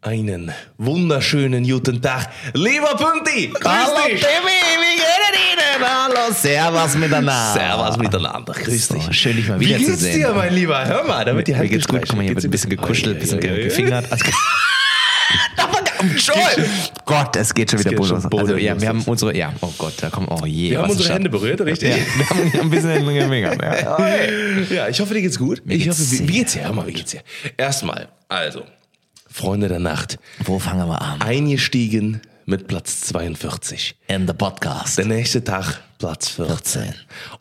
Einen wunderschönen guten Tag, lieber Punti! Hallo! Timmy, wie geht es Ihnen? Hallo, Servus miteinander. Servus miteinander, grüß So, dich. schön, dich mal Wie wiederzusehen. geht's dir, mein Lieber? Hör mal, da wird die Mir Hand geht's gut, guck mal, hier wird ein bisschen gekuschelt, ein bisschen gefingert. Joel! Gott, es geht schon wieder geht schon Also ja, wir haben unsere, ja, oh Gott, da kommen, oh je. Wir haben unsere Hände berührt, richtig? Ja, wir haben ein bisschen Hände. Ja. Ja, ich hoffe, dir geht's gut. ich geht's hoffe, wie, wie geht's dir? Hör mal, wie geht's dir? Erstmal, also, Freunde der Nacht, Wo fangen wir an? eingestiegen mit Platz 42. In the Podcast. Der nächste Tag Platz 14. 14.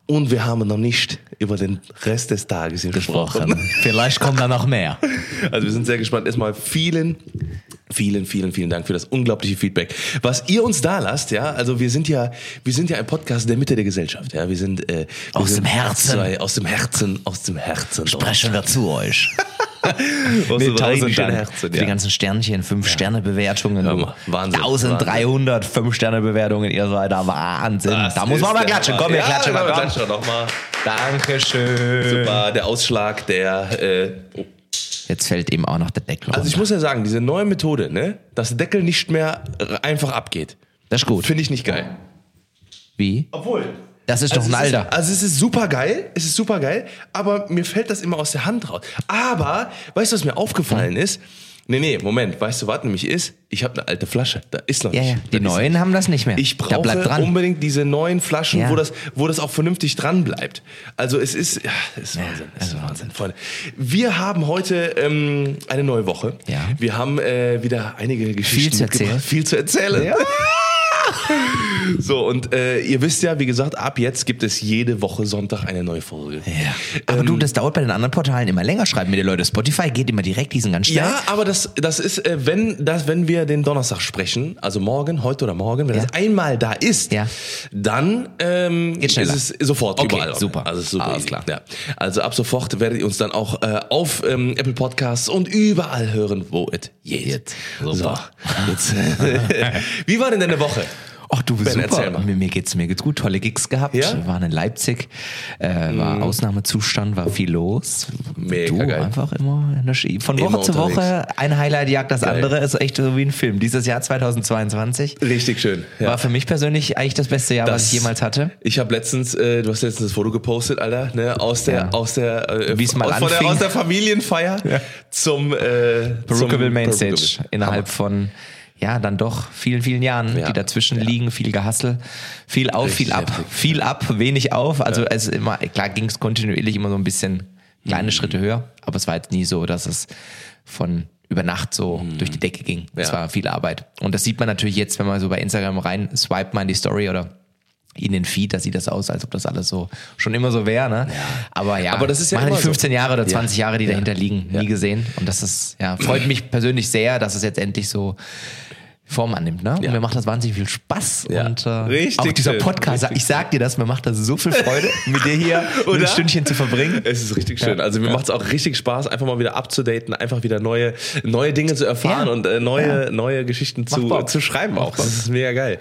Und wir haben noch nicht über den Rest des Tages gesprochen. Gesprochen. Vielleicht kommt da noch mehr. Also wir sind sehr gespannt. Erstmal vielen, vielen, vielen, vielen Dank für das unglaubliche Feedback, was ihr uns da lasst. Ja, also wir sind ja, wir sind ja ein Podcast der Mitte der Gesellschaft. Ja, wir sind äh, wir Aus sind dem Herzen. Zwei, aus dem Herzen, aus dem Herzen. Sprechen wir zu euch. Nee, tausend Dank Herzen. für die Ja. ganzen Sternchen, 5-Sterne-Bewertungen. Hör mal, Wahnsinn, 1300 5-Sterne-Bewertungen, ihr seid da Wahnsinn. Das da muss man mal klatschen. Komm, wir ja, klatschen mal. klatschen doch mal. Dankeschön. Super, der Ausschlag, der. Äh, oh. Jetzt fällt eben auch noch der Deckel Also ich runter. muss ja sagen, diese neue Methode, ne, dass der Deckel nicht mehr einfach abgeht, Das ist gut. finde ich nicht geil. Wie? Obwohl. Das ist doch ein Alter. Ist, also es ist super geil, es ist super geil, aber mir fällt das immer aus der Hand raus. Aber, weißt du, was mir aufgefallen Hm. ist? Nee, nee, Moment, weißt du, was nämlich ist? Ich habe eine alte Flasche, da ist noch Ja, nicht. ja. Die neuen haben das nicht mehr. Ich brauche unbedingt diese neuen Flaschen, Ja. wo, das, wo das auch vernünftig dran bleibt. Also es ist, ja, es ist Wahnsinn, es ist Wahnsinn, Freunde. Wir haben heute ähm, eine neue Woche. Ja. Wir haben äh, wieder einige Geschichten zu erzählen. Viel zu erzählen. So, und äh, ihr wisst ja, wie gesagt, ab jetzt gibt es jede Woche Sonntag eine neue Folge. Ja. Aber du, das dauert bei den anderen Portalen immer länger. Schreiben mir die Leute. Spotify geht immer direkt, die sind ganz schnell. Ja, aber das, das ist, äh, wenn, das, wenn wir den Donnerstag sprechen, also morgen, heute oder morgen, wenn Ja. das einmal da ist, Ja. dann ähm, ist es sofort Okay, überall. super. Also super Alles easy. klar. Ja. Also ab sofort werdet ihr uns dann auch äh, auf ähm, Apple Podcasts und überall hören, wo es geht. Geht. So, Super. jetzt, Wie war denn deine Woche? Ach du, Ben, super. Mir, mir geht's mir geht's gut. Tolle Gigs gehabt. Ja? Wir waren in Leipzig. Äh, war Ausnahmezustand, war viel los. Mega du geil. einfach immer in der Ski. Von Immer Woche zu unterwegs. Woche ein Highlight jagt das Geil. andere. Ist echt so wie ein Film. Dieses Jahr 2022 Richtig schön. Ja. war für mich persönlich eigentlich das beste Jahr, Das- was ich jemals hatte. Ich habe letztens, äh, du hast letztens das Foto gepostet, Alter, ne, aus der, Ja. aus der, äh, Wie's mal aus, von der, anfing. aus der Familienfeier zum, äh, zum Mainstage Perucaville. innerhalb von ja, dann doch vielen, vielen Jahren, Ja. die dazwischen Ja. liegen, viel Gehassel, viel auf, Richtig viel ab, heftig. viel ab, wenig auf. Also es immer, klar ging es kontinuierlich immer so ein bisschen Mhm. kleine Schritte höher, aber es war jetzt nie so, dass es von über Nacht so durch die Decke ging. Es Mhm. Ja. war viel Arbeit. Und das sieht man natürlich jetzt, wenn man so bei Instagram rein swipet mal in die Story oder in den Feed, da sieht das aus, als ob das alles so schon immer so wäre. Ne? Aber ja, Aber das ist ja man hat die 15 so. Jahre oder Ja. 20 Jahre, die Ja. dahinter liegen, Ja. nie gesehen. Und das ist, ja, freut mich persönlich sehr, dass es jetzt endlich so Form annimmt, ne? Und Ja. mir macht das wahnsinnig viel Spaß. Ja. Und äh, Richtig auch dieser schön. Podcast, Richtig ich sag dir das, mir macht das so viel Freude, mit dir hier Oder? ein Stündchen zu verbringen. Es ist richtig schön. Also mir macht es auch richtig Spaß, einfach mal wieder abzudaten, einfach wieder neue, neue Dinge zu erfahren Ja. und äh, neue, neue Geschichten zu, zu schreiben auch. Das ist mega geil.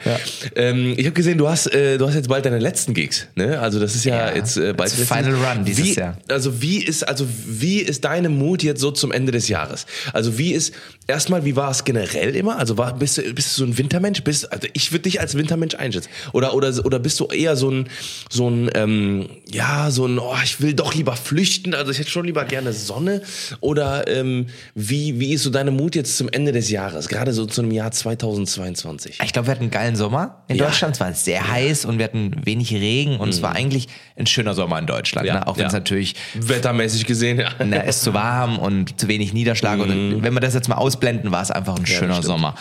Ähm, ich habe gesehen, du hast, äh, du hast jetzt bald deine letzten Gigs. Ne? Also das ist ja, Ja. jetzt äh, bald Final Run dieses wie, Jahr. Also wie ist, also wie ist deine Mut jetzt so zum Ende des Jahres? Also wie ist erstmal, wie war es generell immer? Also war, bist, du, bist du so ein Wintermensch? Bist, also ich würde dich als Wintermensch einschätzen. Oder, oder, oder bist du eher so ein, so ein, ähm, ja, so ein, oh, ich will doch lieber flüchten, also ich hätte schon lieber gerne Sonne. Oder ähm, wie, wie ist so deine Mut jetzt zum Ende des Jahres? Gerade so zu einem Jahr 2022. Ich glaube, wir hatten einen geilen Sommer in Ja. Deutschland. Es war sehr heiß und wir hatten wenig Regen und es war eigentlich ein schöner Sommer in Deutschland. Ja, ne? Auch wenn es ja. natürlich Wettermäßig gesehen, ja. na, es ist zu warm und zu wenig Niederschlag. Und wenn wir das jetzt mal ausblenden, war es einfach ein schöner. Sommer.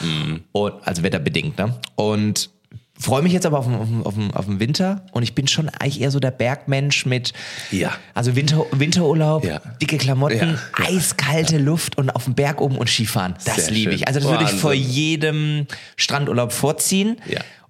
Und, also wetterbedingt. Ne? Und Freue mich jetzt aber auf den, auf, den, auf, den, Winter und ich bin schon eigentlich eher so der Bergmensch mit, Ja. also Winter, Winterurlaub, Ja. dicke Klamotten, Ja, eiskalte Luft und auf dem Berg oben und Skifahren. Das Sehr liebe ich. Also das würde ich vor jedem Strandurlaub vorziehen.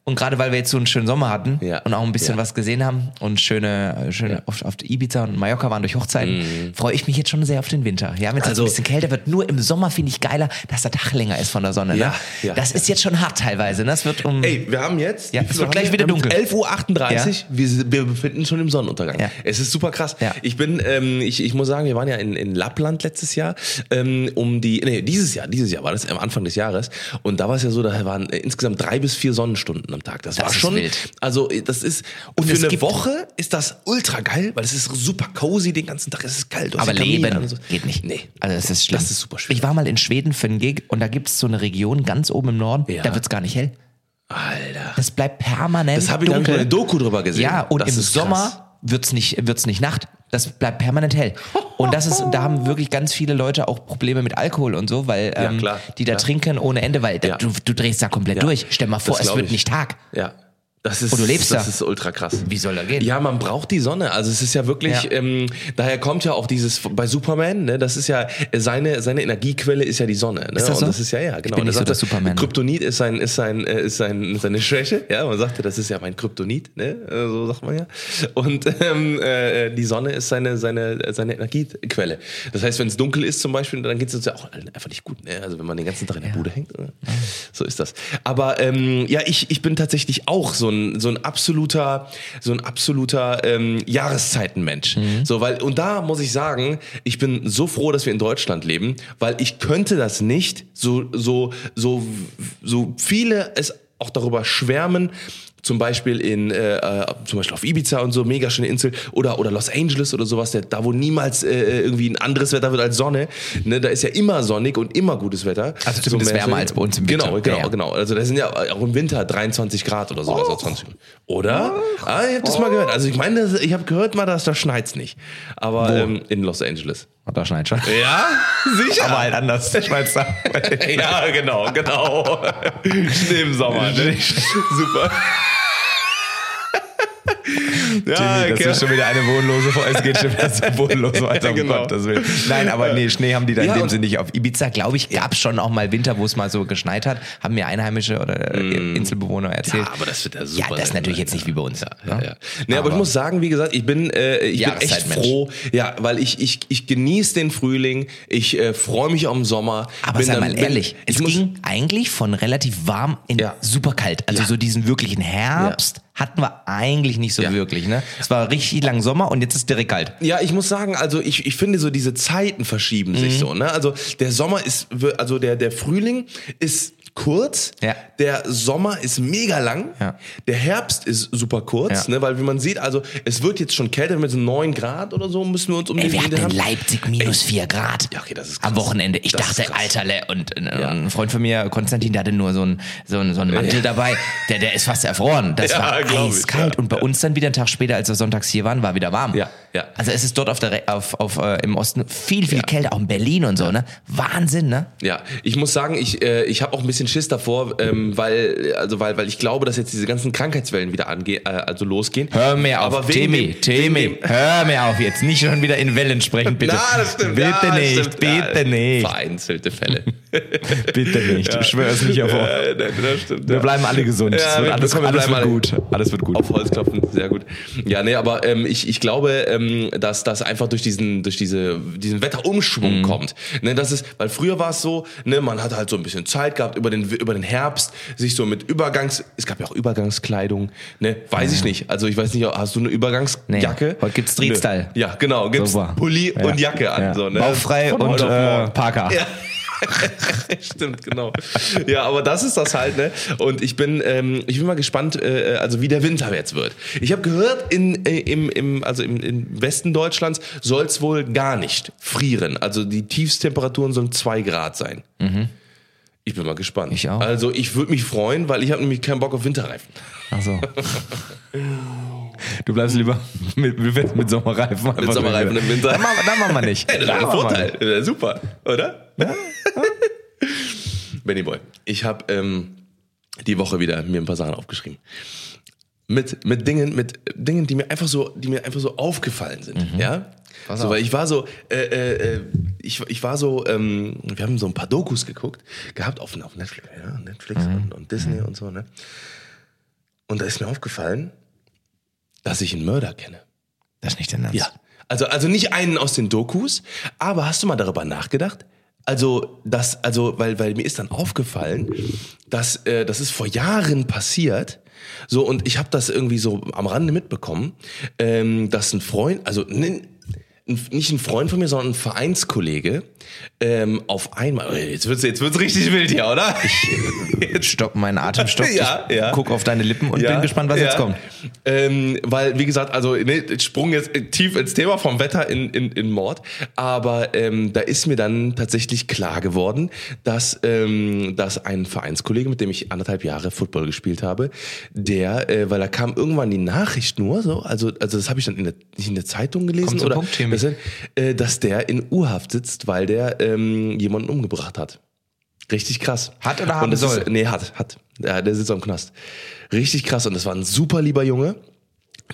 Ja. Und gerade weil wir jetzt so einen schönen Sommer hatten Ja. und auch ein bisschen Ja. was gesehen haben und schöne, schöne auf, auf Ibiza und Mallorca waren durch Hochzeiten, freue ich mich jetzt schon sehr auf den Winter. Ja, wenn es jetzt. Also- ein bisschen kälter wird, nur im Sommer finde ich geiler, dass der Tag länger ist von der Sonne. Ja, ne? ja. das ist jetzt schon hart teilweise. Ne? Das wird um. Ey, wir haben jetzt. Ja, es wird gleich wieder dunkel. 11.38 Uhr. Wir, wir befinden uns schon im Sonnenuntergang. Ja. Es ist super krass. Ja. Ich bin, ähm, ich, ich muss sagen, wir waren ja in, in Lappland letztes Jahr, ähm, um die, nee, dieses Jahr, dieses Jahr war das am Anfang des Jahres. Und da war es ja so, da waren äh, insgesamt drei bis vier Sonnenstunden am Tag. Das, Das war schon, wild. also das ist, und Und für eine Woche ist das ultra geil, weil es ist super cozy den ganzen Tag. Es ist kalt. Aber Leben so. geht nicht. Nee. Also das ist schlimm. Das ist super schön. Ich war mal in Schweden für einen Gig und da gibt es so eine Region ganz oben im Norden, Ja. da wird es gar nicht hell. Alter. Das bleibt permanent Das habe ich, da hab ich mal dunkel. eine Doku drüber gesehen. Ja, und Das im Sommer krass. wird's nicht, wird's nicht Nacht. Das bleibt permanent hell. Und das ist, da haben wirklich ganz viele Leute auch Probleme mit Alkohol und so, weil ähm, klar, die da klar. trinken ohne Ende, weil Ja. du, du drehst da komplett Ja. durch. Stell mal vor, Das es wird ich. nicht Tag. Ja. Das ist, Und du lebst das da. ist ultra krass. Wie soll er gehen? Ja, man braucht die Sonne. Also es ist ja wirklich, Ja. Ähm, daher kommt ja auch dieses bei Superman, ne, das ist ja seine seine Energiequelle ist ja die Sonne. Ne? Ist das so? Und das ist ja ja genau. bin nicht so der Superman. Kryptonit ist sein ist sein äh, ist sein seine Schwäche. Ja, man sagte, das ist ja mein Kryptonit, ne? Äh, So sagt man ja. Und ähm, äh, die Sonne ist seine seine seine Energiequelle. Das heißt, wenn es dunkel ist zum Beispiel, dann geht es uns ja auch einfach nicht gut. Ne? Also wenn man den ganzen Tag in der Bude hängt, oder? so ist das. Aber ähm, ja, ich ich bin tatsächlich auch so ein so ein absoluter so ein absoluter ähm, Jahreszeitenmensch. So weil und da muss ich sagen, ich bin so froh, dass wir in Deutschland leben, weil ich könnte das nicht so so so so viele es auch darüber schwärmen. Zum Beispiel in äh, äh, zum Beispiel auf Ibiza und so mega schöne Insel oder oder Los Angeles oder sowas, der, da wo niemals äh, irgendwie ein anderes Wetter wird als Sonne. Ne, da ist ja immer sonnig und immer gutes Wetter. Also zumindest mehr- wärmer als bei uns im Winter. Genau, genau, Ja, genau. Also da sind ja auch im Winter 23 Grad oder sowas. oder 20. Oder? Ah, ich habe das mal gehört. Also ich meine, das- ich habe gehört mal, dass da schneit's nicht. Aber ähm, in Los Angeles. Da schneit schon. Ja, sicher. Aber halt anders. Schweizer. ja, genau, genau. Schnee im Sommer. Ne? Super. ja, Timmy, das okay. ist schon wieder eine wohnlose. Es geht schon wieder so wohnlos weiter, um Genau. Gottes Willen. Nein, aber nee, Schnee haben die da in Ja, dem und- Sinne nicht. Auf Ibiza, glaube ich, gab es schon auch mal Winter, wo es mal so geschneit hat. Haben mir Einheimische oder äh, Inselbewohner erzählt. Mm. Ja, aber das wird ja super. Ja, das ist natürlich jetzt nicht wie bei uns. Ja, ne? ja. Nee, aber, ich muss sagen, wie gesagt, ich bin, äh, ich bin echt froh. Ja, weil ich, ich, ich genieße den Frühling. Ich äh, freue mich auf den Sommer. Aber sei mal ehrlich, ich es ging eigentlich von relativ warm in Ja. super kalt. Also Ja. so diesen wirklichen Herbst hatten wir eigentlich nicht so Ja. wirklich. Ne? Es war richtig lang Sommer und jetzt ist direkt kalt. Ja, ich muss sagen, also ich, ich finde so diese Zeiten verschieben Mhm. sich so. Ne? Also der Sommer ist, also der, der Frühling ist kurz, Ja. der Sommer ist mega lang, Ja. der Herbst ist super kurz, Ja. ne? weil wie man sieht, also es wird jetzt schon kälter mit so 9 Grad oder so, müssen wir uns um Ey, wir hatten in haben. Leipzig minus 4 Grad. Ja, okay, das ist Am krass. Wochenende. Ich Das dachte. Alterle, und äh, ein Freund von mir, Konstantin, der hatte nur so einen so einen, so einen Mantel dabei. Der, der ist fast erfroren. Das war ich, eiskalt. ja, und bei uns dann wieder einen Tag später, als wir sonntags hier waren, war wieder warm. Ja, ja. Also es ist dort auf der, auf, auf, äh, im Osten viel, viel kälter, auch in Berlin und so, ne? Wahnsinn, ne? Ja, ich muss sagen, ich, äh, ich habe auch ein bisschen Schiss davor, ähm, weil, also weil, weil ich glaube, dass jetzt diese ganzen Krankheitswellen wieder angehen, äh, also losgehen. Hör mir auf, Aber wegen Timmy, dem- Timmy, wegen dem- hör mir auf jetzt. Nicht schon wieder in Wellen sprechen, bitte. Na, das stimmt. Bitte ja, nicht, stimmt. bitte ja, nicht. Vereinzelte Fälle. Bitte nicht. Ich schwöre es nicht hervor. Ja, das stimmt, Wir ja. bleiben alle gesund. Ja, wird wir- alles wir alles wird alle- gut. Alles wird gut. Auf Holz klopfen, sehr gut. Ja, nee, aber ähm, ich, ich glaube, ähm, dass das einfach durch diesen, durch diese, diesen Wetterumschwung kommt. Ne, das ist, weil früher war es so, ne, man hat halt so ein bisschen Zeit gehabt über den, über den Herbst, sich so mit Übergangs, es gab ja auch Übergangskleidung, ne, weiß ich nicht. Also ich weiß nicht, hast du eine Übergangsjacke? Nee, heute gibt's Street-Style. Nö. Ja, genau, gibt's Super. Pulli Ja. und Jacke an, Ja. so, ne? Bauchfrei Von und äh. Parker. Ja. Stimmt, genau. Ja, aber das ist das halt, ne? Und ich bin, ähm, ich bin mal gespannt, äh, also wie der Winter jetzt wird. Ich habe gehört, in, äh, im, im, also im, im Westen Deutschlands soll es wohl gar nicht frieren. Also die Tiefstemperaturen sollen zwei Grad sein. Ich bin mal gespannt. Ich auch. Also ich würde mich freuen, weil ich habe nämlich keinen Bock auf Winterreifen. Ach so. Du bleibst lieber mit, mit, mit Sommerreifen. einfach Sommerreifen im Winter. Dann machen, dann machen wir nicht. Hey, das ist ein Vorteil. super, oder? Benny Boy, ich habe ähm, die Woche wieder mir ein paar Sachen aufgeschrieben. Mit, mit Dingen, mit Dingen, die mir einfach so, die mir einfach so aufgefallen sind. Ja? Pass So, auf. weil ich war so, äh, äh, äh, ich, ich war so, ähm, wir haben so ein paar Dokus geguckt, gehabt auf, auf Netflix, ja, Netflix und, und Disney und so, ne? Und da ist mir aufgefallen, dass ich einen Mörder kenne. Das ist nicht dein Ernst. Ja. Also, also nicht einen aus den Dokus, aber hast du mal darüber nachgedacht? Also, das, also, weil, weil mir ist dann aufgefallen, dass äh, das ist vor Jahren passiert. So, und ich habe das irgendwie so am Rande mitbekommen, ähm, dass ein Freund, also nicht ein Freund von mir, sondern ein Vereinskollege, ähm, auf einmal, oh, jetzt wird's, jetzt wird's richtig wild hier, oder? Jetzt stopp meinen Atem, stopp. Ja, ich ja. guck auf deine Lippen und Ja, bin gespannt, was ja. jetzt kommt. Ähm, weil, wie gesagt, also ne, ich sprung jetzt tief ins Thema vom Wetter in, in, in Mord, aber ähm, da ist mir dann tatsächlich klar geworden, dass, ähm, dass ein Vereinskollege, mit dem ich anderthalb Jahre Football gespielt habe, der, äh, weil da kam irgendwann die Nachricht nur, so, also, also das habe ich dann in der, nicht in der Zeitung gelesen, Komm zum oder Dass, äh, dass der in U-Haft sitzt, weil der ähm, jemanden umgebracht hat. Richtig krass. Hat oder haben soll? Ist, nee, hat, hat. Ja, der sitzt am Knast. Richtig krass. Und das war ein super lieber Junge.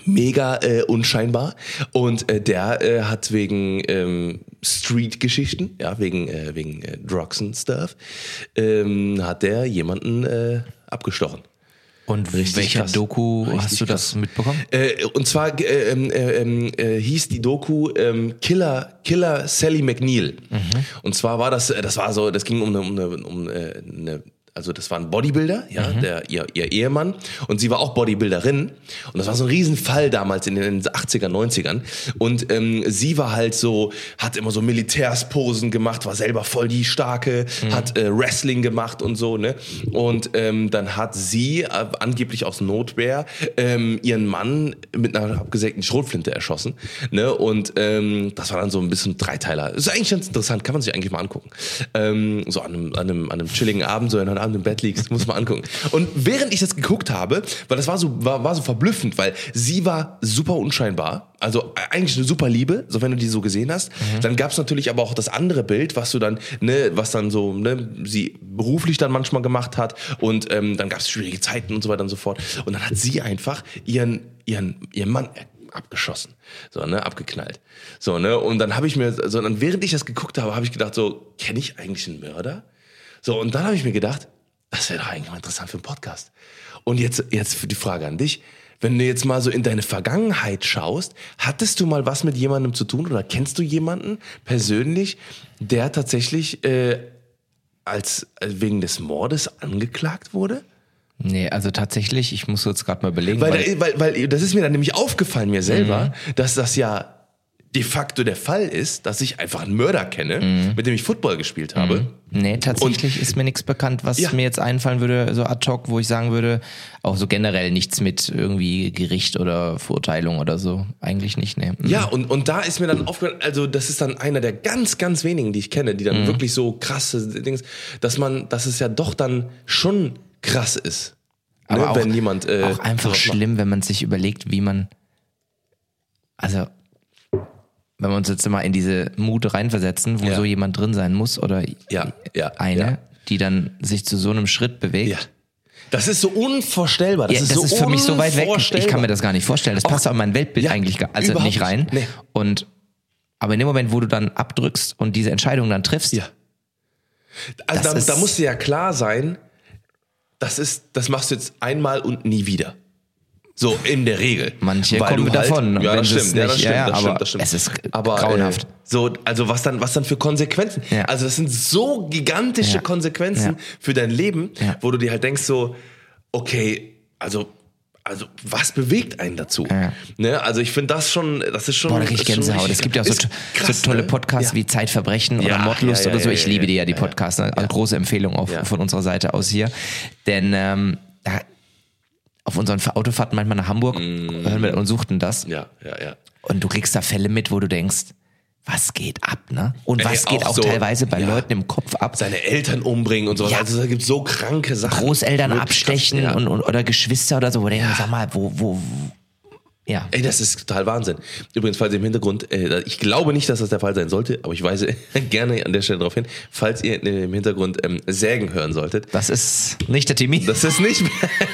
Mega äh, unscheinbar. Und äh, der äh, hat wegen ähm, Street-Geschichten, ja, wegen, äh, wegen äh, Drugs und Stuff, ähm, hat der jemanden äh, abgestochen. Und Richtig welcher krass. Doku Richtig hast du das krass. mitbekommen? Äh, und zwar äh, ähm, äh, ähm, äh, hieß die Doku ähm, Killer Killer Sally McNeil. Und zwar war das, äh, das war so, das ging um eine, um eine, um äh, eine also das war ein Bodybuilder, ja, der ihr, ihr Ehemann. Und sie war auch Bodybuilderin. Und das war so ein Riesenfall damals in den 80er, 90ern und ähm, sie war halt so, hat immer so Militärsposen gemacht, war selber voll die starke, hat äh, Wrestling gemacht und so, ne? Und ähm, dann hat sie äh, angeblich aus Notwehr ähm, ihren Mann mit einer abgesägten Schrotflinte erschossen, ne? Und ähm, das war dann so ein bisschen Dreiteiler. Ist eigentlich ganz interessant, kann man sich eigentlich mal angucken. Ähm, so an einem, an einem, an einem chilligen Abend, so in einem Abend im Bett liegst, muss man angucken. Und während ich das geguckt habe, weil das war so, war, war so verblüffend, weil sie war super unscheinbar, also eigentlich eine super Liebe, so wenn du die so gesehen hast. Dann gab es natürlich aber auch das andere Bild, was du dann, ne, was dann so, ne, sie beruflich dann manchmal gemacht hat und ähm, dann gab es schwierige Zeiten und so weiter und so fort. Und dann hat sie einfach ihren, ihren, ihren Mann abgeschossen, so ne, abgeknallt, so ne. Und dann habe ich mir, so dann während ich das geguckt habe, habe ich gedacht, so kenne ich eigentlich einen Mörder? So, und dann habe ich mir gedacht, das wäre doch eigentlich mal interessant für einen Podcast. Und jetzt, jetzt die Frage an dich. Wenn du jetzt mal so in deine Vergangenheit schaust, hattest du mal was mit jemandem zu tun oder kennst du jemanden persönlich, der tatsächlich äh, als äh, wegen des Mordes angeklagt wurde? Nee, also tatsächlich, ich muss jetzt gerade mal überlegen. Weil, weil- weil, weil das ist mir dann nämlich aufgefallen mir selber, dass das ja de facto der Fall ist, dass ich einfach einen Mörder kenne, mit dem ich Football gespielt habe. Nee, tatsächlich ist mir nichts bekannt, was Ja. mir jetzt einfallen würde, so ad hoc, wo ich sagen würde, auch so generell nichts mit irgendwie Gericht oder Verurteilung oder so. Eigentlich nicht, nee. Mhm. Ja, und, und da ist mir dann aufgefallen, also das ist dann einer der ganz, ganz wenigen, die ich kenne, die dann wirklich so krasse Dings, dass man, dass es ja doch dann schon krass ist. Aber ne, auch, wenn jemand äh, auch einfach macht. schlimm, wenn man sich überlegt, wie man, also, wenn wir uns jetzt mal in diese Mut reinversetzen, wo Ja. so jemand drin sein muss oder Ja, ja, eine, die dann sich zu so einem Schritt bewegt. Ja. Das ist so unvorstellbar. Das Ja, ist das so ist für mich so weit weg. Ich kann mir das gar nicht vorstellen. Das passt auch in mein Weltbild Ja, eigentlich gar, also nicht rein. Nee. Und aber in dem Moment, wo du dann abdrückst und diese Entscheidung dann triffst, Ja. Also da, da muss dir ja klar sein, das ist, das machst du jetzt einmal und nie wieder. So in der Regel. Manche Weil kommen du davon, Ja, das sie es stimmt, ja, das stimmt, ja, ja, das stimmt, das stimmt. es ist aber, grauenhaft. Äh, so, also was dann, was dann für Konsequenzen? Ja. Also das sind so gigantische Ja. Konsequenzen Ja. für dein Leben, Ja. wo du dir halt denkst so, okay, also also was bewegt einen dazu? Ja. Ne? Also ich finde das schon, das ist schon. Boah, da krieg ich Gänsehaut. Es gibt ja auch so, krass, so tolle ne? Podcasts Ja. wie Zeitverbrechen oder Ja, Mordlust ja, ja, oder so. ja, Ich ja, liebe ja, die ja, die ja. Podcasts. Ne? Große Empfehlung auch Ja. von unserer Seite aus hier. Denn ähm, da, auf unseren Autofahrten manchmal nach Hamburg hören wir und suchten das. Ja, ja, ja. Und du kriegst da Fälle mit, wo du denkst, was geht ab, ne? Und Ey, was geht auch auch so, teilweise bei ja. Leuten im Kopf ab. Seine Eltern umbringen und so. Ja. Also da gibt so kranke Sachen. Großeltern abstechen krass, ja. und, und oder Geschwister oder so, wo du denkst, sag mal, wo, wo, Ja. Ey, das ist total Wahnsinn. Übrigens, falls ihr im Hintergrund, äh, ich glaube nicht, dass das der Fall sein sollte, aber ich weise gerne an der Stelle darauf hin, falls ihr im Hintergrund ähm, Sägen hören solltet. Das ist nicht der Timmy. Das ist nicht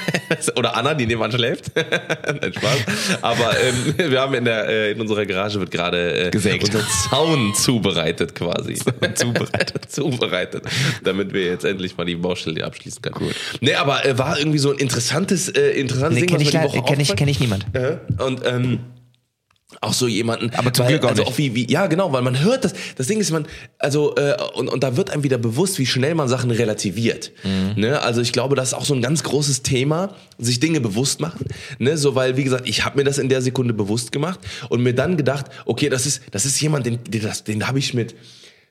oder Anna, die nebenan schläft. Nein, Spaß. Aber ähm, wir haben in der äh, in unserer Garage wird gerade äh, Gesägt. unser Zaun zubereitet quasi. zubereitet. zubereitet, damit wir jetzt endlich mal die Baustelle abschließen können. Gut. Nee, aber äh, war irgendwie so ein interessantes äh, interessantes nee, Ding, kenne was ich, die Woche kenn ich, kenn ich niemand. Und ähm, auch so jemanden. Aber zum weil, Glück auch also nicht. Auch wie, wie, ja, genau, weil man hört das. Das Ding ist, man, also, äh, und, und da wird einem wieder bewusst, wie schnell man Sachen relativiert. Mhm. Ne? Also ich glaube, das ist auch so ein ganz großes Thema, sich Dinge bewusst machen. Ne? So, weil, wie gesagt, ich habe mir das in der Sekunde bewusst gemacht und mir dann gedacht, okay, das ist, das ist jemand, den, den, das- den habe ich mit.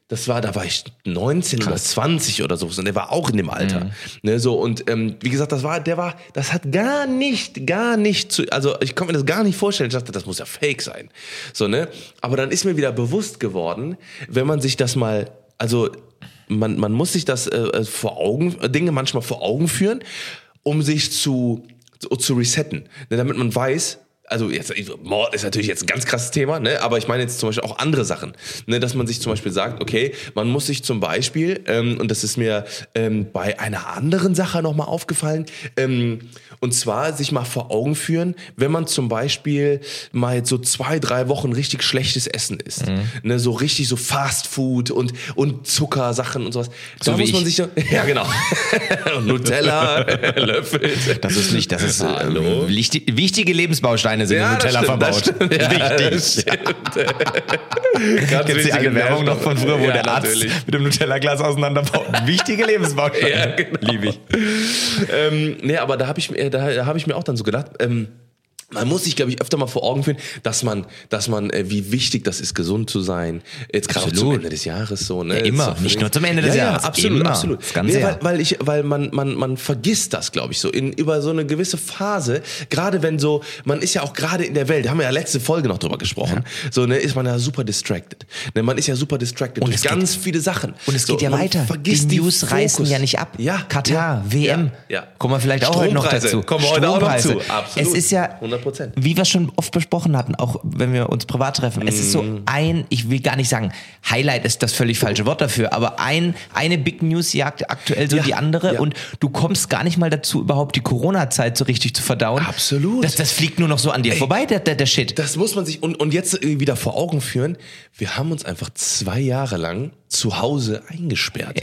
Das war, da war ich 19 oder 20 oder so, und der war auch in dem Alter. Ne, so, und ähm, wie gesagt, das war, der war, das hat gar nicht, gar nicht zu, also ich konnte mir das gar nicht vorstellen. Ich dachte, das muss ja fake sein. So, ne? Aber dann ist mir wieder bewusst geworden, wenn man sich das mal, also man, man muss sich das äh, äh, vor Augen, Dinge manchmal vor Augen führen, um sich zu, zu, zu resetten. Ne, damit man weiß, also jetzt, Mord ist natürlich jetzt ein ganz krasses Thema, ne? aber ich meine jetzt zum Beispiel auch andere Sachen, ne? dass man sich zum Beispiel sagt, okay, man muss sich zum Beispiel, ähm, und das ist mir ähm, bei einer anderen Sache nochmal aufgefallen, ähm, und zwar sich mal vor Augen führen, wenn man zum Beispiel mal jetzt so zwei, drei Wochen richtig schlechtes Essen isst, ne? so richtig so Fast Food und, und Zuckersachen und sowas, So da muss man ich. sich so, ja genau, Nutella, löffelt. Das ist nicht, das ist äh, Hallo? wichtig, wichtige Lebensbausteine sind Ja, das Nutella stimmt, verbaut. Ja, Wichtig. Ganz Kennst du die alte Werbung noch von früher, wo Ja, der Arzt natürlich. mit dem Nutella-Glas auseinanderbaut? Wichtige Lebensbausteine. Ja, genau. Liebe ich. ähm, nee, aber da habe ich, mir- da, da hab ich mir auch dann so gedacht, ähm, man muss sich, glaube ich, öfter mal vor Augen führen, dass man, dass man, äh, wie wichtig das ist, gesund zu sein. Jetzt gerade zum. Ende des Jahres so. Ne? Ja, immer. Nicht nur zum Ende des ja, Jahres. Ja, absolut, Immer. absolut. Das ganze nee, weil, weil ich, weil man, man, man vergisst das, glaube ich, so in über so eine gewisse Phase. Gerade wenn so, man ist ja auch gerade in der Welt. Da haben wir ja letzte Folge noch drüber gesprochen. So ne, ist man ja super distracted. Ne, man ist ja super distracted Und durch es geht- ganz viele Sachen. Und es so, geht ja weiter. Vergisst die News Fokus. reißen ja nicht ab. Ja, Katar, ja, WM. Ja, ja. Kommen wir vielleicht auch heute noch dazu. Kommen wir heute auch noch zu. Strompreise. Absolut. Es ist ja, 100 Prozent. wie wir schon oft besprochen hatten, auch wenn wir uns privat treffen, es ist so Mhm. ein, ich will gar nicht sagen, Highlight ist das völlig falsche Wort dafür, aber ein, eine Big News jagt aktuell so Ja, die andere ja. und du kommst gar nicht mal dazu, überhaupt die Corona-Zeit so richtig zu verdauen. Absolut. Das, das fliegt nur noch so an dir vorbei, der, der, der Shit. Das muss man sich und, und jetzt wieder vor Augen führen. Wir haben uns einfach zwei Jahre lang zu Hause eingesperrt.